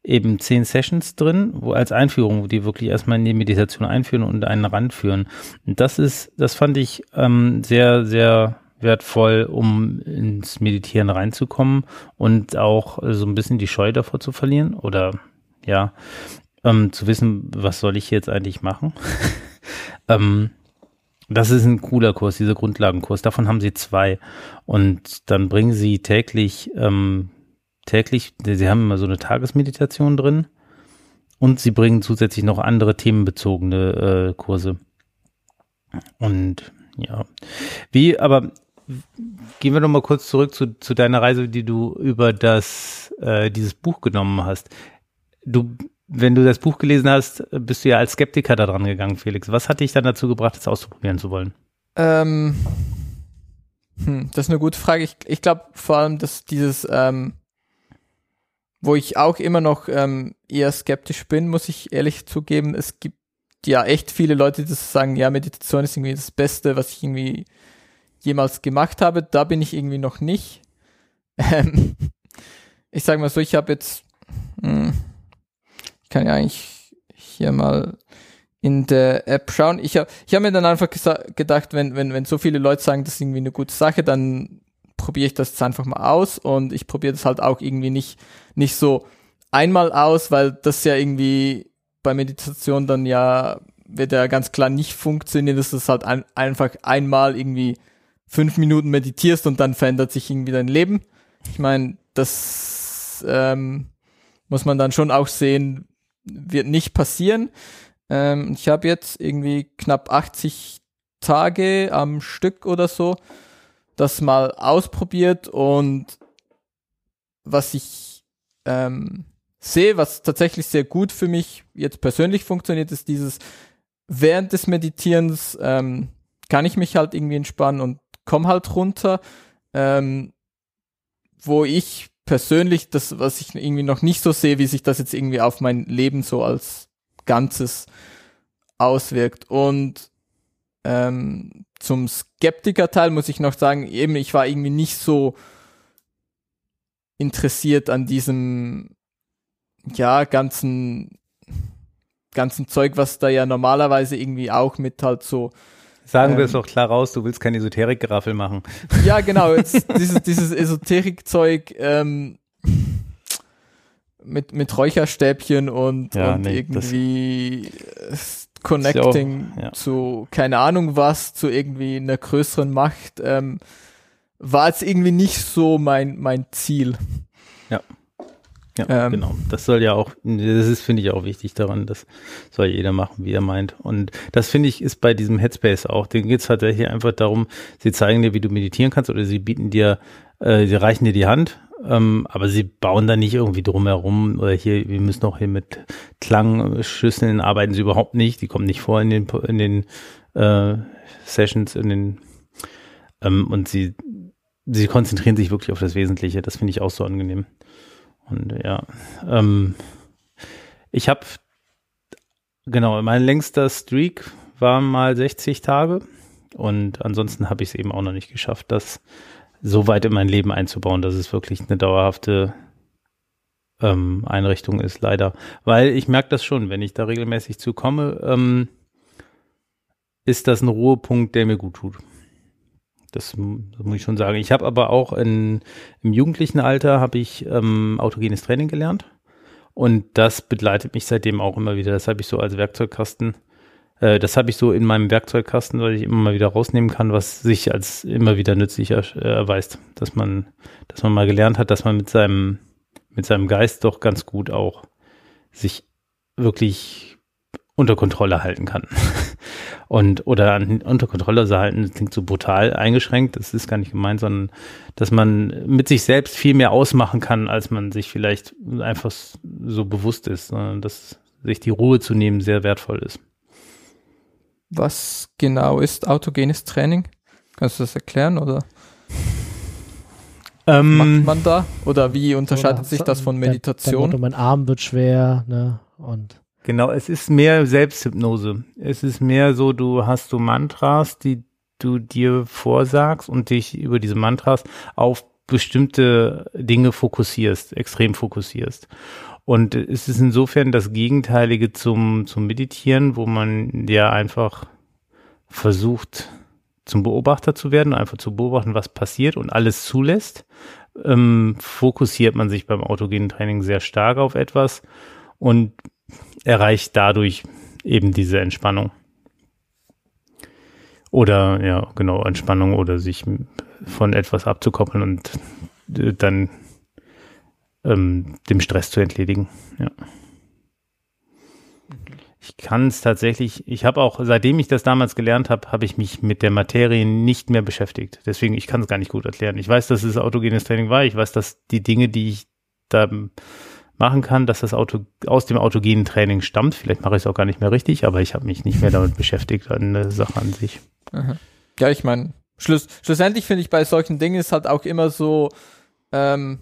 eben zehn Sessions drin, wo als Einführung, wo die wirklich erstmal in die Meditation einführen und einen ranführen. Und das ist, das fand ich ähm, sehr, sehr wertvoll, um ins Meditieren reinzukommen und auch so ein bisschen die Scheu davor zu verlieren oder ja, ähm, zu wissen, was soll ich jetzt eigentlich machen. ähm, das ist ein cooler Kurs, dieser Grundlagenkurs. Davon haben sie zwei. Und dann bringen sie täglich ähm, täglich, sie haben immer so eine Tagesmeditation drin und sie bringen zusätzlich noch andere themenbezogene äh, Kurse. Und ja, wie, aber gehen wir noch mal kurz zurück zu, zu deiner Reise, die du über das, äh, dieses Buch genommen hast. Du, wenn du das Buch gelesen hast, bist du ja als Skeptiker da dran gegangen, Felix. Was hat dich dann dazu gebracht, das auszuprobieren zu wollen? Ähm, hm, das ist eine gute Frage. Ich, ich glaube vor allem, dass dieses ähm, wo ich auch immer noch ähm, eher skeptisch bin, muss ich ehrlich zugeben. Es gibt ja echt viele Leute, die sagen, ja, Meditation ist irgendwie das Beste, was ich irgendwie jemals gemacht habe. Da bin ich irgendwie noch nicht. Ähm, ich sage mal so, ich habe jetzt, mh, hm, ich kann ja eigentlich hier mal in der App schauen. Ich habe ich hab mir dann einfach gedacht, wenn, wenn, wenn so viele Leute sagen, das ist irgendwie eine gute Sache, dann probiere ich das jetzt einfach mal aus und ich probiere das halt auch irgendwie nicht, nicht so einmal aus, weil das ja irgendwie bei Meditation dann ja, wird ja ganz klar nicht funktionieren, dass du es halt ein, einfach einmal irgendwie fünf Minuten meditierst und dann verändert sich irgendwie dein Leben. Ich meine, das ähm, muss man dann schon auch sehen, wird nicht passieren. Ähm, ich habe jetzt irgendwie knapp 80 Tage am Stück oder so das mal ausprobiert und was ich ähm, sehe, was tatsächlich sehr gut für mich jetzt persönlich funktioniert, ist dieses während des Meditierens ähm, kann ich mich halt irgendwie entspannen und komm halt runter, ähm, wo ich persönlich das, was ich irgendwie noch nicht so sehe, wie sich das jetzt irgendwie auf mein Leben so als Ganzes auswirkt. Und ähm, zum Skeptiker-Teil muss ich noch sagen, eben, ich war irgendwie nicht so interessiert an diesem, ja, ganzen, ganzen Zeug, was da ja normalerweise irgendwie auch mit halt so Sagen ähm, wir es doch klar raus, du willst kein Esoterik-Geraffel machen. Ja, genau, jetzt, dieses, dieses Esoterik-Zeug ähm, mit, mit Räucherstäbchen und, ja, und nee, irgendwie Connecting auch, ja. zu keine Ahnung was, zu irgendwie einer größeren Macht, ähm, war jetzt irgendwie nicht so mein, mein Ziel. Ja. Ja, ähm, genau. Das soll ja auch, das ist, finde ich, auch wichtig daran, das soll jeder machen, wie er meint. Und das, finde ich, ist bei diesem Headspace auch. Den geht es tatsächlich einfach darum, sie zeigen dir, wie du meditieren kannst oder sie bieten dir, äh, sie reichen dir die Hand ähm, aber sie bauen da nicht irgendwie drumherum oder hier, wir müssen auch hier mit Klangschüsseln arbeiten sie überhaupt nicht. Die kommen nicht vor in den, in den äh, Sessions, in den ähm, und sie, sie konzentrieren sich wirklich auf das Wesentliche. Das finde ich auch so angenehm. Und ja, ähm, ich habe genau, mein längster Streak war mal 60 Tage und ansonsten habe ich es eben auch noch nicht geschafft, das so weit in mein Leben einzubauen, dass es wirklich eine dauerhafte ähm, Einrichtung ist, leider. Weil ich merke das schon, wenn ich da regelmäßig zukomme, ähm, ist das ein Ruhepunkt, der mir gut tut. Das, das muss ich schon sagen. Ich habe aber auch in, im jugendlichen Alter habe ich ähm, autogenes Training gelernt und das begleitet mich seitdem auch immer wieder. Das habe ich so als Werkzeugkasten äh, das habe ich so in meinem Werkzeugkasten, weil ich immer mal wieder rausnehmen kann, was sich als immer wieder nützlich äh, erweist. Dass man, dass man mal gelernt hat, dass man mit seinem, mit seinem Geist doch ganz gut auch sich wirklich unter Kontrolle halten kann. Und, oder an, unter Kontrolle halten, das klingt so brutal eingeschränkt, das ist gar nicht gemeint, sondern dass man mit sich selbst viel mehr ausmachen kann, als man sich vielleicht einfach so bewusst ist, sondern dass sich die Ruhe zu nehmen sehr wertvoll ist. Was genau ist autogenes Training? Kannst du das erklären oder? Ähm, macht man da? Oder wie unterscheidet oder sich das von Meditation? Der, der mein Arm wird schwer, ne? Und genau, es ist mehr Selbsthypnose. Es ist mehr so, du hast so Mantras, die du dir vorsagst und dich über diese Mantras auf bestimmte Dinge fokussierst, extrem fokussierst. Und es ist insofern das Gegenteilige zum, zum Meditieren, wo man ja einfach versucht, zum Beobachter zu werden, einfach zu beobachten, was passiert und alles zulässt. Ähm, fokussiert man sich beim autogenen Training sehr stark auf etwas und erreicht dadurch eben diese Entspannung. Oder ja, genau, Entspannung oder sich von etwas abzukoppeln und äh, dann ähm, dem Stress zu entledigen. Ja. Ich kann es tatsächlich, ich habe auch, seitdem ich das damals gelernt habe, habe ich mich mit der Materie nicht mehr beschäftigt. Deswegen, ich kann es gar nicht gut erklären. Ich weiß, dass es autogenes Training war. Ich weiß, dass die Dinge, die ich da machen kann, dass das Auto aus dem autogenen Training stammt. Vielleicht mache ich es auch gar nicht mehr richtig, aber ich habe mich nicht mehr damit beschäftigt, an der Sache an sich. Ja, ich meine, schluss, schlussendlich finde ich bei solchen Dingen ist halt auch immer so, ähm,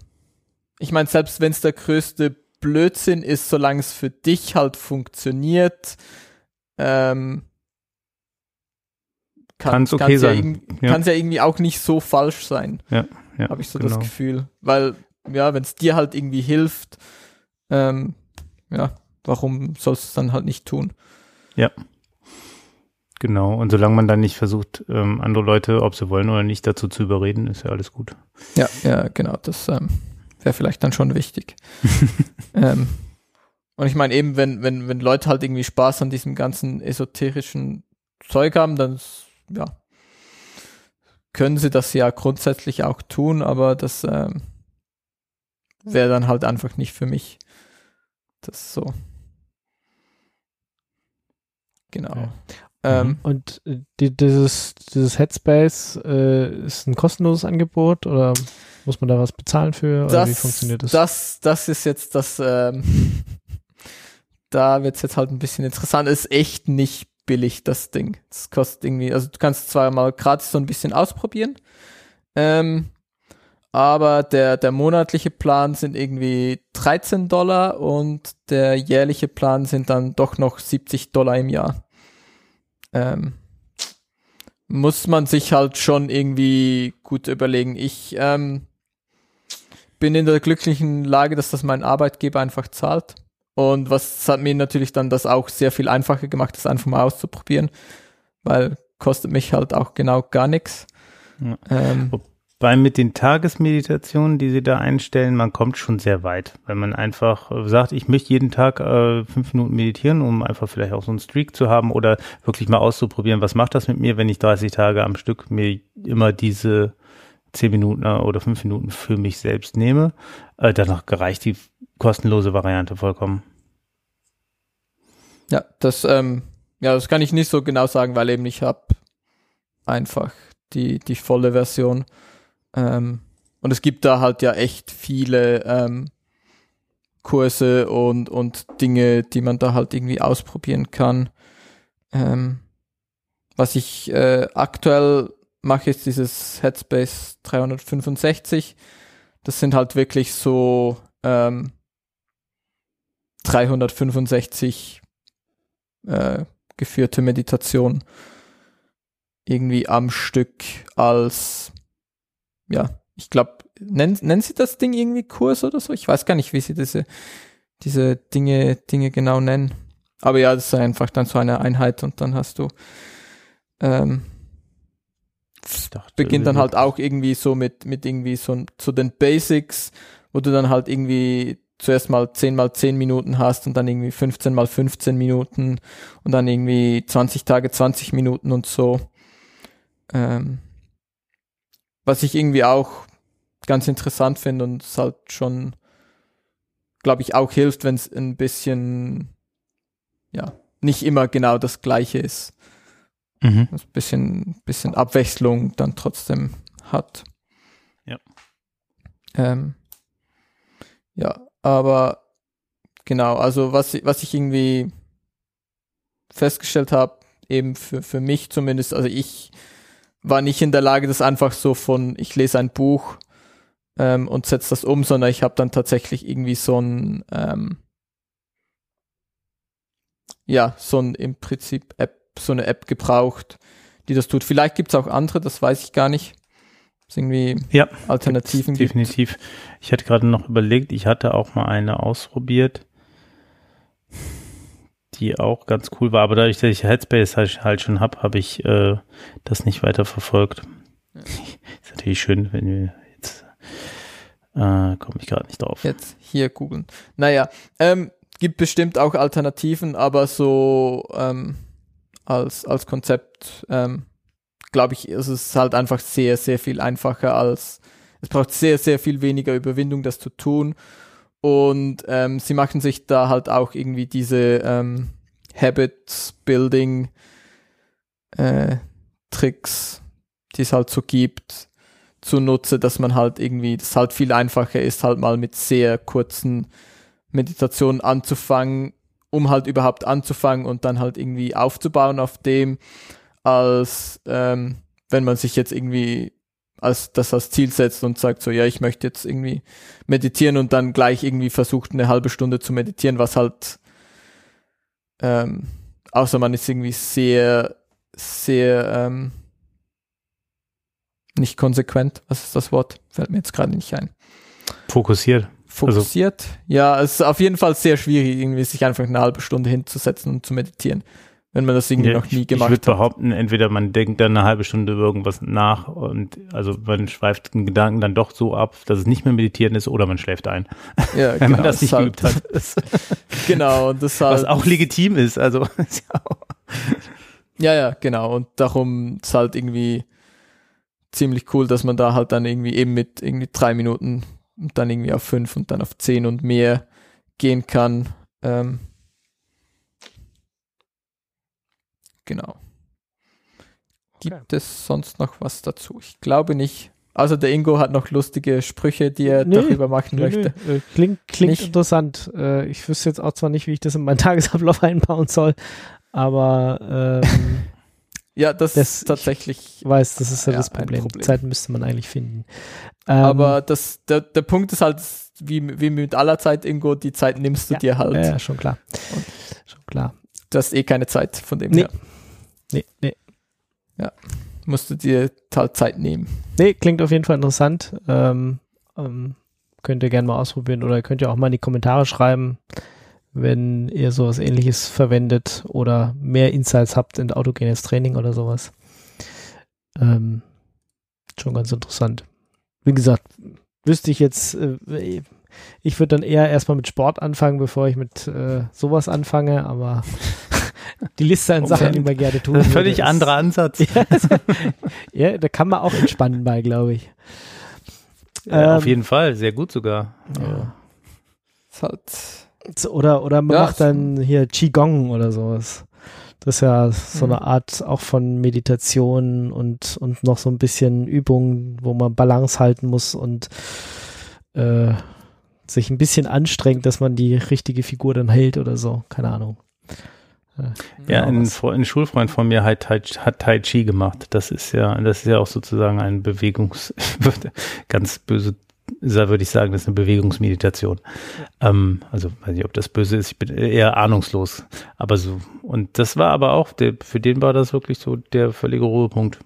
ich meine, selbst wenn es der größte Blödsinn ist, solange es für dich halt funktioniert, ähm, kann es okay sein. Ja, ja. Kann es ja irgendwie auch nicht so falsch sein. Ja, ja Habe ich so genau. das Gefühl. Weil, ja, wenn es dir halt irgendwie hilft, ähm, ja, warum sollst du es dann halt nicht tun? Ja. Genau, und solange man dann nicht versucht, ähm, andere Leute, ob sie wollen oder nicht, dazu zu überreden, ist ja alles gut. Ja, ja, genau, das ähm, wäre vielleicht dann schon wichtig. ähm, und ich meine eben, wenn, wenn, wenn Leute halt irgendwie Spaß an diesem ganzen esoterischen Zeug haben, dann ja, können sie das ja grundsätzlich auch tun, aber das ähm, wäre dann halt einfach nicht für mich. Das ist so. Genau. Okay. Ähm, mhm. und die, dieses, dieses Headspace äh, ist ein kostenloses Angebot oder muss man da was bezahlen für? Das, wie funktioniert das? Das, das ist jetzt das, ähm, da wird es jetzt halt ein bisschen interessant. Ist echt nicht billig, das Ding. Das kostet irgendwie, also du kannst zwar mal gratis so ein bisschen ausprobieren, ähm, aber der, der monatliche Plan sind irgendwie 13 Dollar und der jährliche Plan sind dann doch noch 70 Dollar im Jahr. Ähm, muss man sich halt schon irgendwie gut überlegen. Ich ähm, bin in der glücklichen Lage, dass das mein Arbeitgeber einfach zahlt. Und was hat mir natürlich dann das auch sehr viel einfacher gemacht, das einfach mal auszuprobieren, weil kostet mich halt auch genau gar nichts. Ja. Ähm, Wobei mit den Tagesmeditationen, die sie da einstellen, man kommt schon sehr weit, weil man einfach sagt, ich möchte jeden Tag äh, fünf Minuten meditieren, um einfach vielleicht auch so einen Streak zu haben oder wirklich mal auszuprobieren, was macht das mit mir, wenn ich 30 Tage am Stück mir immer diese zehn Minuten oder fünf Minuten für mich selbst nehme. Äh, danach gereicht die kostenlose Variante vollkommen. Ja, das, ähm, ja, das kann ich nicht so genau sagen, weil eben ich habe einfach die, die volle Version. Ähm, und es gibt da halt ja echt viele ähm, Kurse und, und Dinge, die man da halt irgendwie ausprobieren kann. Ähm, was ich äh, aktuell mache, ist dieses Headspace 365. Das sind halt wirklich so ähm, 365 äh, geführte Meditation irgendwie am Stück als, ja, ich glaube, nennen, nennen sie das Ding irgendwie Kurs oder so? Ich weiß gar nicht, wie sie diese, diese Dinge, Dinge genau nennen. Aber ja, das ist einfach dann so eine Einheit und dann hast du, ähm, dachte, beginnt dann halt auch irgendwie so mit, mit irgendwie so, so den Basics, wo du dann halt irgendwie zuerst mal 10 mal 10 Minuten hast und dann irgendwie 15 mal 15 Minuten und dann irgendwie 20 Tage 20 Minuten und so. Ähm, was ich irgendwie auch ganz interessant finde und es halt schon, glaube ich, auch hilft, wenn es ein bisschen, ja, nicht immer genau das gleiche ist. Mhm. Ein bisschen, bisschen Abwechslung dann trotzdem hat. Ja. Ähm, ja, aber genau, also was, was ich irgendwie festgestellt habe, eben für, für mich zumindest, also ich war nicht in der Lage, das einfach so von, ich lese ein Buch ähm, und setze das um, sondern ich habe dann tatsächlich irgendwie so ein, ähm, ja, so ein im Prinzip App, so eine App gebraucht, die das tut. Vielleicht gibt es auch andere, das weiß ich gar nicht es irgendwie ja, Alternativen gibt. Definitiv. Ich hatte gerade noch überlegt, ich hatte auch mal eine ausprobiert, die auch ganz cool war, aber dadurch, dass ich Headspace halt, halt schon habe, habe ich äh, das nicht weiter verfolgt. Ja. Ist natürlich schön, wenn wir jetzt äh, komme ich gerade nicht drauf. Jetzt hier googeln. Naja, ähm, gibt bestimmt auch Alternativen, aber so ähm, als, als Konzept ähm, glaube ich, ist es halt einfach sehr, sehr viel einfacher als, es braucht sehr, sehr viel weniger Überwindung, das zu tun. Und ähm, sie machen sich da halt auch irgendwie diese ähm, Habit-Building äh, Tricks, die es halt so gibt, zunutze, dass man halt irgendwie, das halt viel einfacher ist, halt mal mit sehr kurzen Meditationen anzufangen, um halt überhaupt anzufangen und dann halt irgendwie aufzubauen auf dem als ähm, wenn man sich jetzt irgendwie als das als Ziel setzt und sagt so, ja, ich möchte jetzt irgendwie meditieren und dann gleich irgendwie versucht, eine halbe Stunde zu meditieren, was halt ähm, außer man ist irgendwie sehr, sehr ähm, nicht konsequent, was ist das Wort? Fällt mir jetzt gerade nicht ein. Fokussiert. Fokussiert. Also. Ja, es ist auf jeden Fall sehr schwierig, irgendwie sich einfach eine halbe Stunde hinzusetzen und zu meditieren wenn man das irgendwie ja, noch nie gemacht hat. Ich würde behaupten, entweder man denkt dann eine halbe Stunde über irgendwas nach und also man schweift den Gedanken dann doch so ab, dass es nicht mehr meditieren ist oder man schläft ein. Ja, wenn genau, man das nicht halt, geübt hat. genau, und das halt, Was auch legitim ist, also. ja, ja, genau. Und darum ist halt irgendwie ziemlich cool, dass man da halt dann irgendwie eben mit irgendwie drei Minuten und dann irgendwie auf fünf und dann auf zehn und mehr gehen kann. Ähm, Genau. Gibt okay. es sonst noch was dazu? Ich glaube nicht. Also der Ingo hat noch lustige Sprüche, die er nee, darüber machen nee, möchte. Nee. Äh, klingt, klingt interessant. Äh, ich wüsste jetzt auch zwar nicht, wie ich das in meinen Tagesablauf einbauen soll, aber ähm, ja, das, das, ist tatsächlich. Ich weiß, das ist ja, ja das Problem. Problem. Zeit müsste man eigentlich finden. Ähm, aber das, der, der Punkt ist halt, wie, wie mit aller Zeit, Ingo, die Zeit nimmst du ja, dir halt. Ja, schon klar. Und schon klar. Du hast eh keine Zeit von dem nee. her. Nee, nee. Ja, musst du dir halt Zeit nehmen. Nee, klingt auf jeden Fall interessant. Ähm, ähm, könnt ihr gerne mal ausprobieren oder könnt ihr auch mal in die Kommentare schreiben, wenn ihr sowas ähnliches verwendet oder mehr Insights habt in autogenes Training oder sowas. Ähm, schon ganz interessant. Wie gesagt, wüsste ich jetzt, äh, ich würde dann eher erstmal mit Sport anfangen, bevor ich mit äh, sowas anfange, aber die Liste an Sachen, die man gerne tun. Völlig würde, anderer Ansatz. ja, da kann man auch entspannen bei, glaube ich. Ja, ähm, auf jeden Fall, sehr gut sogar. Ja. Halt oder, oder man ja, macht dann hier Qigong oder sowas. Das ist ja so eine mhm. Art auch von Meditation und, und noch so ein bisschen Übung, wo man Balance halten muss und äh, sich ein bisschen anstrengt, dass man die richtige Figur dann hält oder so. Keine Ahnung. Ja, ein, ein, Schulfreund von mir hat, hat Tai Chi gemacht. Das ist ja, das ist ja auch sozusagen ein Bewegungs, ganz böse, würde ich sagen, das ist eine Bewegungsmeditation. Ähm, also weiß nicht, ob das böse ist. Ich bin eher ahnungslos. Aber so und das war aber auch, der, für den war das wirklich so der völlige Ruhepunkt.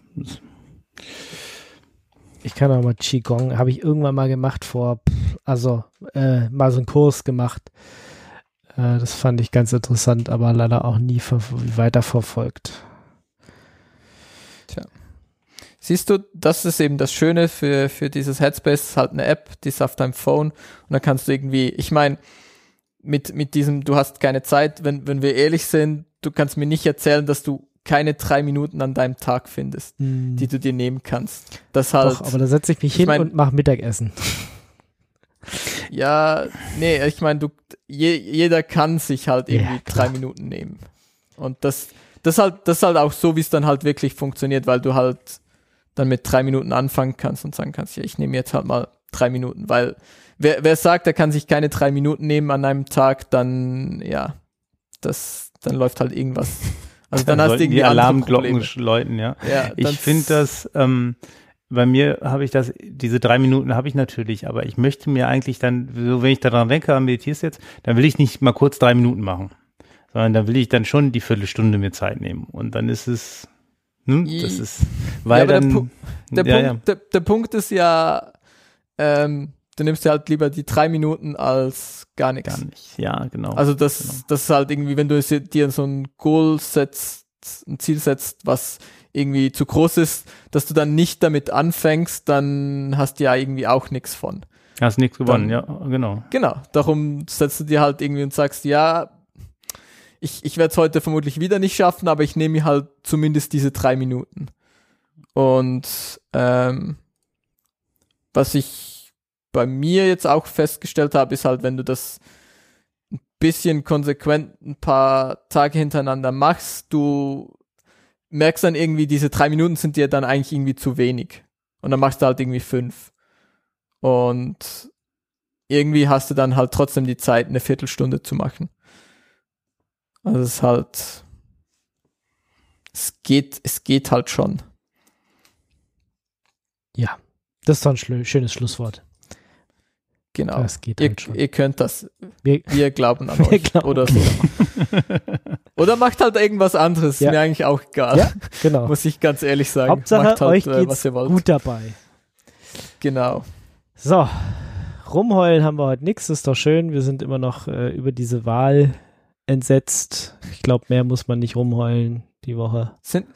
Ich kann auch mal Qigong, habe ich irgendwann mal gemacht vor, also äh, mal so einen Kurs gemacht äh, das fand ich ganz interessant, aber leider auch nie weiter verfolgt. Tja. Siehst du, das ist eben das Schöne für, für dieses Headspace, ist halt eine App, die ist auf deinem Phone und dann kannst du irgendwie, ich meine, mit, mit diesem, du hast keine Zeit, wenn, wenn wir ehrlich sind, du kannst mir nicht erzählen, dass du keine drei Minuten an deinem Tag findest, hm. die du dir nehmen kannst. Das halt. Doch, aber da setze ich mich ich hin mein, und mache Mittagessen. Ja, nee, ich meine, du, je, jeder kann sich halt irgendwie ja, drei Minuten nehmen. Und das, das halt, das halt auch so, wie es dann halt wirklich funktioniert, weil du halt dann mit drei Minuten anfangen kannst und sagen kannst, ja, ich nehme jetzt halt mal drei Minuten, weil wer, wer sagt, er kann sich keine drei Minuten nehmen an einem Tag, dann, ja, das, dann läuft halt irgendwas. Also dann, dann hast du irgendwie die Alarmglocken läuten, ja. ja ich finde das, ähm, bei mir habe ich das, diese drei Minuten habe ich natürlich, aber ich möchte mir eigentlich dann, so wenn ich daran denke, meditierst jetzt, dann will ich nicht mal kurz drei Minuten machen, sondern dann will ich dann schon die Viertelstunde mir Zeit nehmen. Und dann ist es, hm, das ist, weil ja, dann, der, Pu der, ja, Punkt. Der, der, Punkt ist ja, ähm, du nimmst ja halt lieber die drei Minuten als gar nichts. Gar nicht, ja, genau. Also das, genau. das ist halt irgendwie, wenn du dir so ein Goal setzt, ein Ziel setzt, was irgendwie zu groß ist, dass du dann nicht damit anfängst, dann hast du ja irgendwie auch nichts von. Hast nichts gewonnen, dann, ja, genau. Genau, darum setzt du dir halt irgendwie und sagst, ja, ich, ich werde es heute vermutlich wieder nicht schaffen, aber ich nehme mir halt zumindest diese drei Minuten. Und ähm, was ich bei mir jetzt auch festgestellt habe, ist halt, wenn du das ein bisschen konsequent ein paar Tage hintereinander machst, du merkst dann irgendwie, diese drei Minuten sind dir dann eigentlich irgendwie zu wenig. Und dann machst du halt irgendwie fünf. Und irgendwie hast du dann halt trotzdem die Zeit, eine Viertelstunde zu machen. Also es ist halt, es geht, es geht halt schon. Ja, das ist doch ein schönes Schlusswort. Genau. Das geht ihr, halt schon. ihr könnt das. Wir, wir glauben an euch. Glauben. Oder so. oder macht halt irgendwas anderes. Ja. Mir eigentlich auch egal. Ja, genau. Muss ich ganz ehrlich sagen. Hauptsache, macht halt, euch äh, was ihr wollt. gut dabei. Genau. So. Rumheulen haben wir heute nichts. Ist doch schön. Wir sind immer noch äh, über diese Wahl entsetzt. Ich glaube, mehr muss man nicht rumheulen die Woche. Sind,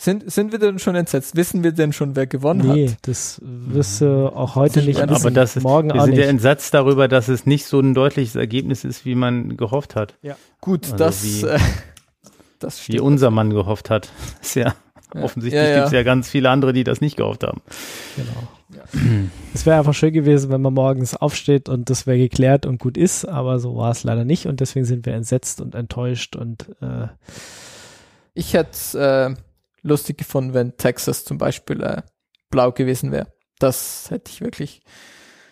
sind, sind wir denn schon entsetzt? Wissen wir denn schon, wer gewonnen nee, hat? Nee, das wirst du auch heute nicht wissen. Aber das ist, morgen wir sind ja entsetzt darüber, dass es nicht so ein deutliches Ergebnis ist, wie man gehofft hat. Ja. Gut, also das, wie, äh, das Wie unser Mann gehofft hat. Ist ja, ja. offensichtlich ja, ja. gibt es ja ganz viele andere, die das nicht gehofft haben. Genau. Es wäre einfach schön gewesen, wenn man morgens aufsteht und das wäre geklärt und gut ist, aber so war es leider nicht und deswegen sind wir entsetzt und enttäuscht und äh, ich hätte es äh, lustig gefunden, wenn Texas zum Beispiel äh, blau gewesen wäre. Das hätte ich wirklich.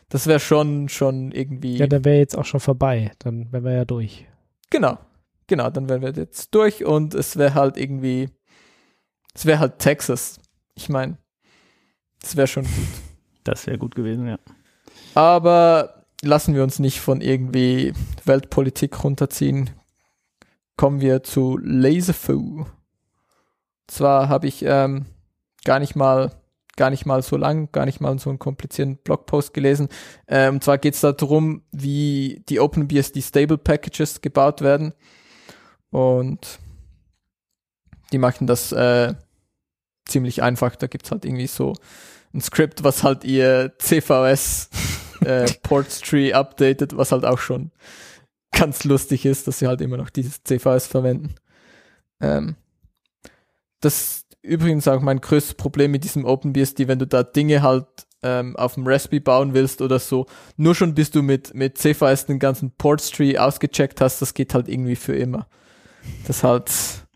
Das wäre schon, schon irgendwie. Ja, dann wäre jetzt auch schon vorbei. Dann wären wir ja durch. Genau. Genau, dann wären wir jetzt durch und es wäre halt irgendwie. Es wäre halt Texas. Ich meine, es wäre schon gut. Das wäre gut gewesen, ja. Aber lassen wir uns nicht von irgendwie Weltpolitik runterziehen. Kommen wir zu Laserfoo. Zwar habe ich ähm, gar nicht mal gar nicht mal so lang, gar nicht mal so einen komplizierten Blogpost gelesen. Ähm, und zwar geht es darum, wie die OpenBSD Stable Packages gebaut werden. Und die machen das äh, ziemlich einfach. Da gibt es halt irgendwie so ein Skript, was halt ihr CVS äh, Ports Tree updatet, was halt auch schon ganz lustig ist, dass sie halt immer noch dieses CVS verwenden. Ähm, das übrigens auch mein größtes Problem mit diesem OpenBSD, wenn du da Dinge halt ähm, auf dem Raspberry bauen willst oder so, nur schon bis du mit, mit CVS den ganzen Ports Tree ausgecheckt hast, das geht halt irgendwie für immer. Das halt, ist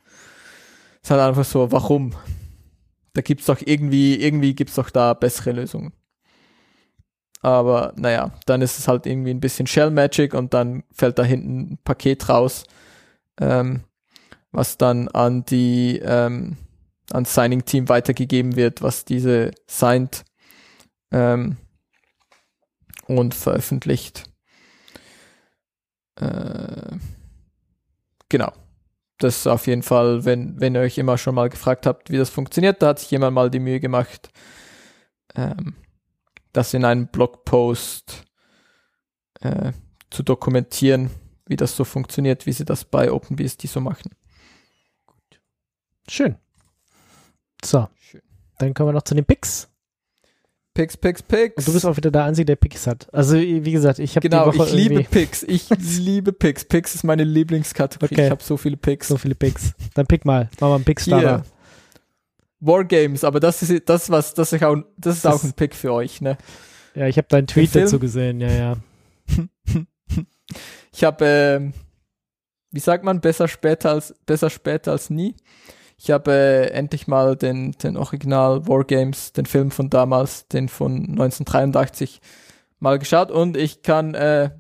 halt einfach so, warum? Da gibt's doch irgendwie, irgendwie gibt's doch da bessere Lösungen. Aber naja, dann ist es halt irgendwie ein bisschen Shell Magic und dann fällt da hinten ein Paket raus, ähm, was dann an die ähm, ans Signing Team weitergegeben wird, was diese signed ähm, und veröffentlicht. Äh, genau. Das ist auf jeden Fall, wenn, wenn ihr euch immer schon mal gefragt habt, wie das funktioniert, da hat sich jemand mal die Mühe gemacht, ähm, das in einem Blogpost äh, zu dokumentieren, wie das so funktioniert, wie sie das bei OpenBSD so machen. Schön. So. Schön. Dann kommen wir noch zu den Picks. Picks, Picks, Picks. Und du bist auch wieder der Einzige, der Picks hat. Also, wie gesagt, ich habe genau, die Woche ich liebe Picks. Ich liebe Picks. Picks ist meine Lieblingskategorie. Okay. Ich habe so viele Picks. So viele Picks. Dann pick mal. Mach mal einen Pickstarter. Wargames, aber das ist das was das ist auch das ist das auch ein Pick für euch, ne? Ja, ich habe deinen Tweet dazu gesehen. Ja, ja. ich habe äh, wie sagt man besser später als besser später als nie. Ich habe äh, endlich mal den, den Original Wargames, den Film von damals, den von 1983, mal geschaut und ich kann äh,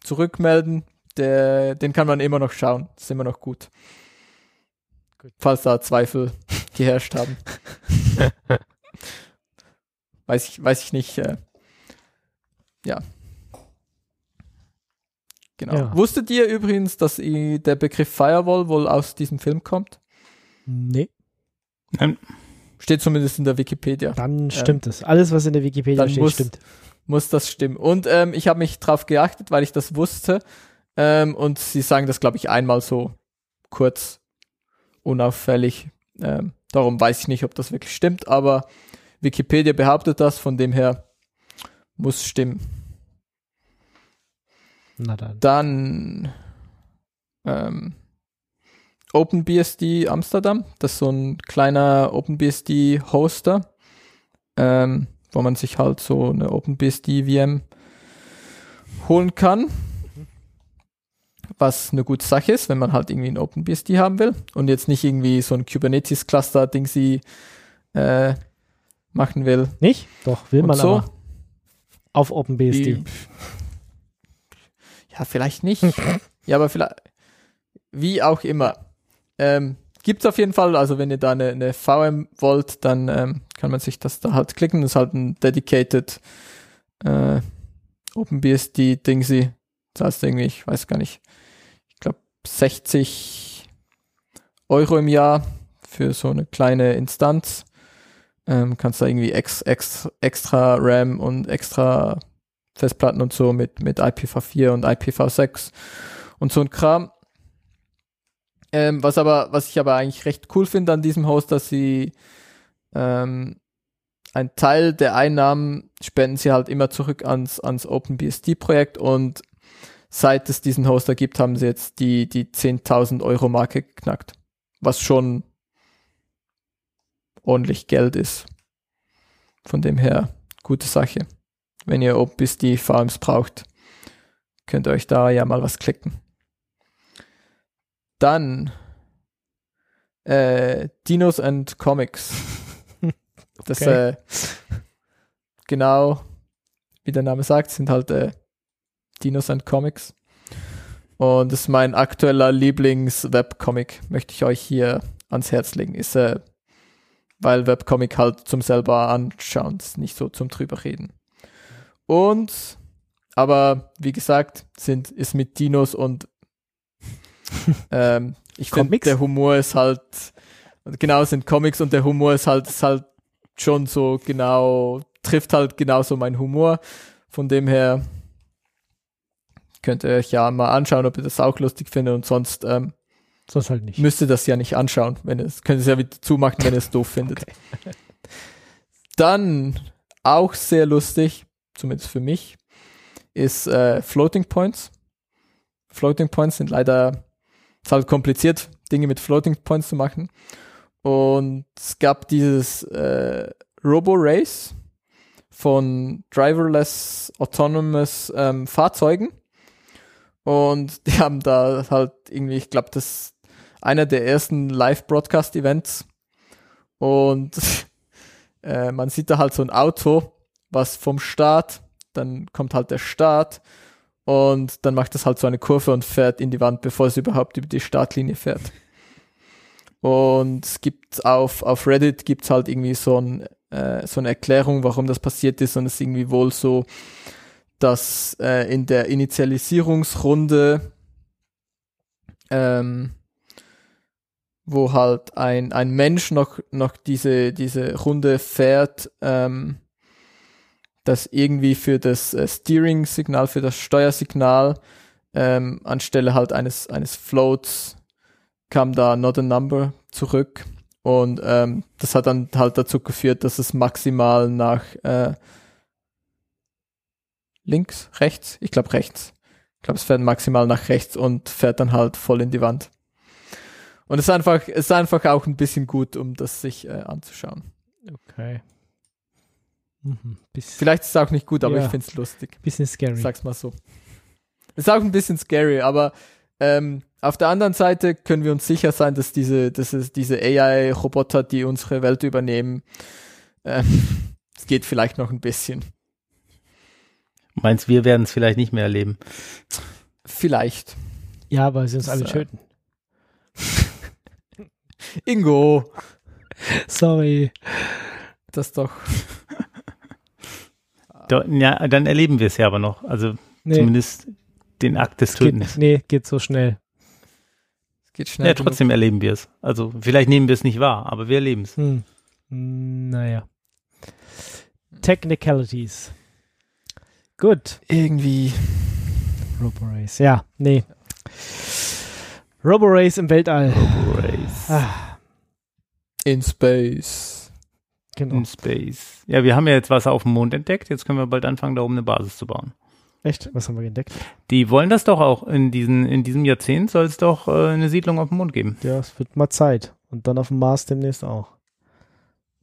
zurückmelden, der, den kann man immer noch schauen. ist immer noch gut. gut. Falls da Zweifel geherrscht haben. weiß ich, weiß ich nicht. Äh, ja. Genau. Ja. Wusstet ihr übrigens, dass der Begriff Firewall wohl aus diesem Film kommt? Nee. Nein. Steht zumindest in der Wikipedia. Dann stimmt ähm, es. Alles, was in der Wikipedia steht, muss, stimmt. Muss das stimmen. Und ähm, ich habe mich drauf geachtet, weil ich das wusste. Ähm, und sie sagen das, glaube ich, einmal so kurz, unauffällig. Ähm, darum weiß ich nicht, ob das wirklich stimmt, aber Wikipedia behauptet das, von dem her muss stimmen. Na dann. Dann ähm, OpenBSD Amsterdam. Das ist so ein kleiner OpenBSD Hoster, ähm, wo man sich halt so eine OpenBSD VM holen kann. Was eine gute Sache ist, wenn man halt irgendwie ein OpenBSD haben will und jetzt nicht irgendwie so ein Kubernetes Cluster Ding sie äh, machen will. Nicht? Doch, will und man so. aber. Auf OpenBSD. Die, ja, vielleicht nicht. ja, aber vielleicht, wie auch immer. Ähm, es auf jeden Fall, also wenn ihr da eine, eine VM wollt, dann ähm, kann man sich das da halt klicken. Das ist halt ein dedicated äh, OpenBSD-Dingsy. Das heißt irgendwie, ich weiß gar nicht, ich glaube 60 Euro im Jahr für so eine kleine Instanz. Ähm, kannst da irgendwie ex, ex, extra RAM und extra Festplatten und so mit, mit IPv4 und IPv6 und so ein Kram Ähm, was aber, was ich aber eigentlich recht cool finde an diesem Host, dass sie ähm, ein Teil der Einnahmen spenden sie halt immer zurück ans, ans OpenBSD-Projekt und seit es diesen Hoster gibt, haben sie jetzt die, die 10.000 Euro Marke geknackt. Was schon ordentlich Geld ist. Von dem her, gute Sache. Wenn ihr OpenBSD Farms braucht, könnt ihr euch da ja mal was klicken. Dann äh, Dinos and Comics. Das okay. äh, genau, wie der Name sagt, sind halt äh, Dinos and Comics. Und das ist mein aktueller Lieblings-Webcomic, möchte ich euch hier ans Herz legen. Ist, äh, weil Webcomic halt zum selber anschauen, ist nicht so zum drüber reden. Und, aber wie gesagt, sind, ist mit Dinos und ähm, ich finde, der Humor ist halt, genau, sind Comics und der Humor ist halt, ist halt schon so genau, trifft halt genauso mein Humor. Von dem her könnt ihr euch ja mal anschauen, ob ihr das auch lustig findet und sonst, ähm, sonst halt nicht. Müsst ihr das ja nicht anschauen, wenn es, könnt ihr es ja wieder zumachen, wenn ihr es doof findet. Okay. Dann auch sehr lustig, zumindest für mich, ist äh, Floating Points. Floating Points sind leider, ist halt kompliziert, Dinge mit Floating Points zu machen. Und es gab dieses äh, Robo-Race von driverless autonomous ähm, Fahrzeugen. Und die haben da halt irgendwie, ich glaube, das einer der ersten Live-Broadcast-Events. Und äh, man sieht da halt so ein Auto, was vom Start, dann kommt halt der Start und dann macht es halt so eine Kurve und fährt in die Wand, bevor es überhaupt über die Startlinie fährt. Und es gibt auf, auf Reddit gibt's halt irgendwie so, ein, äh, so eine Erklärung, warum das passiert ist. Und es ist irgendwie wohl so, dass äh, in der Initialisierungsrunde, ähm, wo halt ein, ein Mensch noch, noch diese, diese Runde fährt, ähm, dass irgendwie für das äh, Steering-Signal, für das Steuersignal, ähm, anstelle halt eines, eines Floats kam da not a number zurück. Und ähm, das hat dann halt dazu geführt, dass es maximal nach äh, links, rechts, ich glaube rechts. Ich glaube, es fährt maximal nach rechts und fährt dann halt voll in die Wand. Und es ist einfach, es ist einfach auch ein bisschen gut, um das sich äh, anzuschauen. Okay. Mhm, Vielleicht ist es auch nicht gut, aber ja, ich finde es lustig. Bisschen scary. Sag's mal so. Ist auch ein bisschen scary, aber ähm, auf der anderen Seite können wir uns sicher sein, dass diese, dass es diese AI-Roboter, die unsere Welt übernehmen, ähm, es geht vielleicht noch ein bisschen. Meinst wir werden es vielleicht nicht mehr erleben? Vielleicht. Ja, weil sie uns alle töten. Ingo. Sorry. Das doch. Ja, dann erleben wir es ja aber noch. Also nee. zumindest den Akt des Tötens. Geht, nee, geht so schnell. Es geht schnell. Ja, trotzdem genug. erleben wir es. Also vielleicht nehmen wir es nicht wahr, aber wir erleben es. Hm. Naja. Technicalities. Gut. Irgendwie. Roborace. Ja, nee. Roborace im Weltall. Roborace. Ah. In Space. Genau. In Space. Ja, wir haben ja jetzt Wasser auf dem Mond entdeckt. Jetzt können wir bald anfangen, da oben eine Basis zu bauen. Echt? Was haben wir entdeckt? Die wollen das doch auch. In, diesen, in diesem Jahrzehnt soll es doch äh, eine Siedlung auf dem Mond geben. Ja, es wird mal Zeit. Und dann auf dem Mars demnächst auch.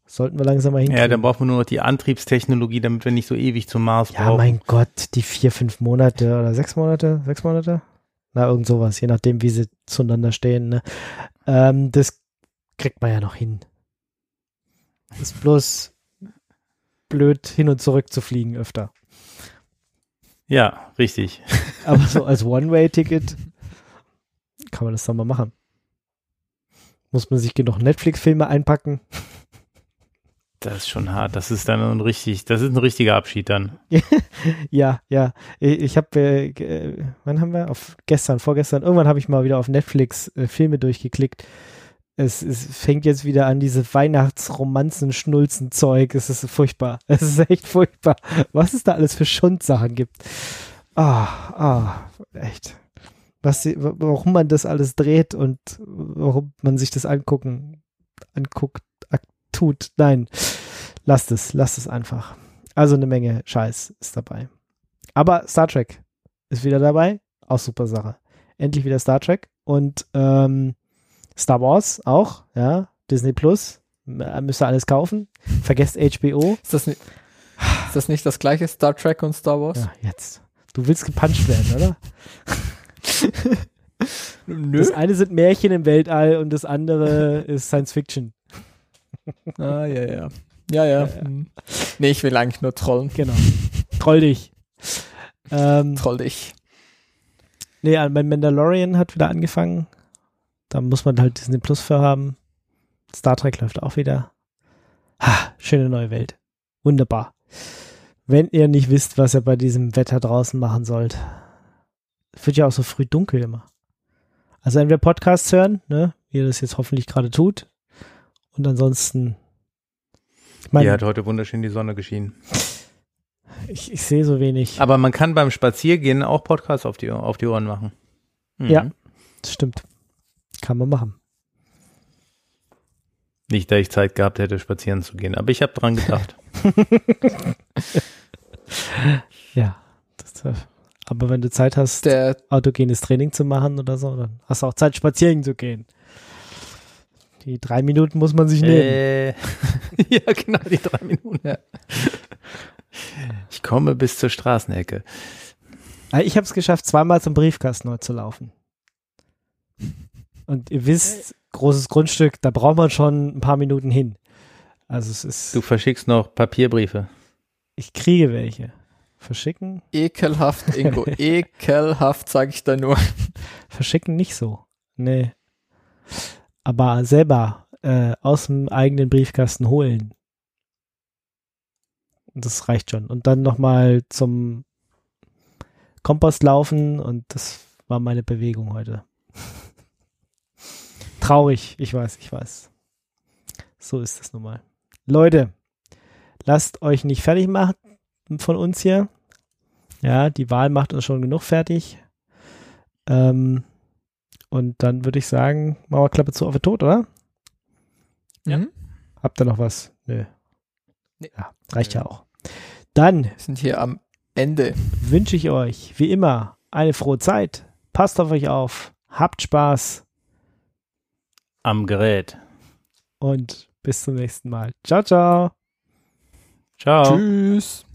Sollten wir langsam mal hinkriegen. Ja, dann brauchen wir nur noch die Antriebstechnologie, damit wir nicht so ewig zum Mars ja, brauchen. Ja, mein Gott, die vier, fünf Monate oder sechs Monate, sechs Monate? Na, irgend sowas, je nachdem, wie sie zueinander stehen. Ne? Ähm, das kriegt man ja noch hin. Ist bloß blöd, hin und zurück zu fliegen öfter. Ja, richtig. Aber so als One-Way-Ticket kann man das dann mal machen. Muss man sich genug Netflix-Filme einpacken? Das ist schon hart. Das ist dann ein richtig, das ist ein richtiger Abschied dann. ja, ja. Ich habe, äh, wann haben wir? Auf gestern, vorgestern. Irgendwann habe ich mal wieder auf Netflix äh, Filme durchgeklickt es, es fängt jetzt wieder an, diese Weihnachtsromanzen, Schnulzen Zeug. Es ist furchtbar. Es ist echt furchtbar, was es da alles für Schundsachen gibt. Ah, ah, echt. was warum man das alles dreht und warum man sich das angucken, anguckt, tut. Nein, lasst es, lasst es einfach. Also eine Menge Scheiß ist dabei. Aber Star Trek ist wieder dabei, auch super Sache. Endlich wieder Star Trek und ähm, Star Wars auch, ja, Disney Plus, müsst ihr alles kaufen. Vergesst HBO. Ist das nicht, ist das nicht das gleiche Star Trek und Star Wars? Ja, jetzt. Du willst gepuncht werden, oder? Nö. Das eine sind Märchen im Weltall und das andere ist Science Fiction. ah, ja, ja. Ja, ja. ja, ja. Hm. Nee, ich will eigentlich nur trollen. Genau. Troll dich. Ähm, Troll dich. Nee, mein Mandalorian hat wieder angefangen. Da muss man halt Disney Plus für haben. Star Trek läuft auch wieder. Ha, schöne neue Welt. Wunderbar. Wenn ihr nicht wisst, was ihr bei diesem Wetter draußen machen sollt. Es wird ja auch so früh dunkel immer. Also entweder Podcasts hören, ne, wie ihr das jetzt hoffentlich gerade tut. Und ansonsten. Hier hat heute wunderschön die Sonne geschienen. Ich, ich sehe so wenig. Aber man kann beim Spaziergehen auch Podcasts auf die, auf die Ohren machen. Mhm. Ja, das stimmt. Kann man machen. Nicht, da ich Zeit gehabt hätte, spazieren zu gehen, aber ich habe dran gedacht. ja, das, äh, aber wenn du Zeit hast, Der, autogenes Training zu machen oder so, dann hast du auch Zeit, spazieren zu gehen. Die drei Minuten muss man sich nehmen. Äh, ja, genau, die drei Minuten. Ja. Ich komme bis zur Straßenecke. Ah, ich habe es geschafft, zweimal zum Briefkasten heute zu laufen. Und ihr wisst, großes Grundstück, da braucht man schon ein paar Minuten hin. Also es ist. Du verschickst noch Papierbriefe. Ich kriege welche. Verschicken? Ekelhaft, Ingo. Ekelhaft, sage ich da nur. Verschicken nicht so. Nee. Aber selber äh, aus dem eigenen Briefkasten holen. Das reicht schon. Und dann nochmal zum Kompost laufen und das war meine Bewegung heute. Traurig, ich weiß, ich weiß. So ist es nun mal. Leute, lasst euch nicht fertig machen von uns hier. Ja, die Wahl macht uns schon genug fertig. Ähm, und dann würde ich sagen, Mauerklappe zu auf den Tod, oder? Ja. Mhm. Habt ihr noch was? Nö. Nee. Ja, reicht ja auch. Dann Wir sind hier am Ende. Wünsche ich euch, wie immer, eine frohe Zeit. Passt auf euch auf. Habt Spaß. Am Gerät. Und bis zum nächsten Mal. Ciao, ciao. Ciao. Tschüss.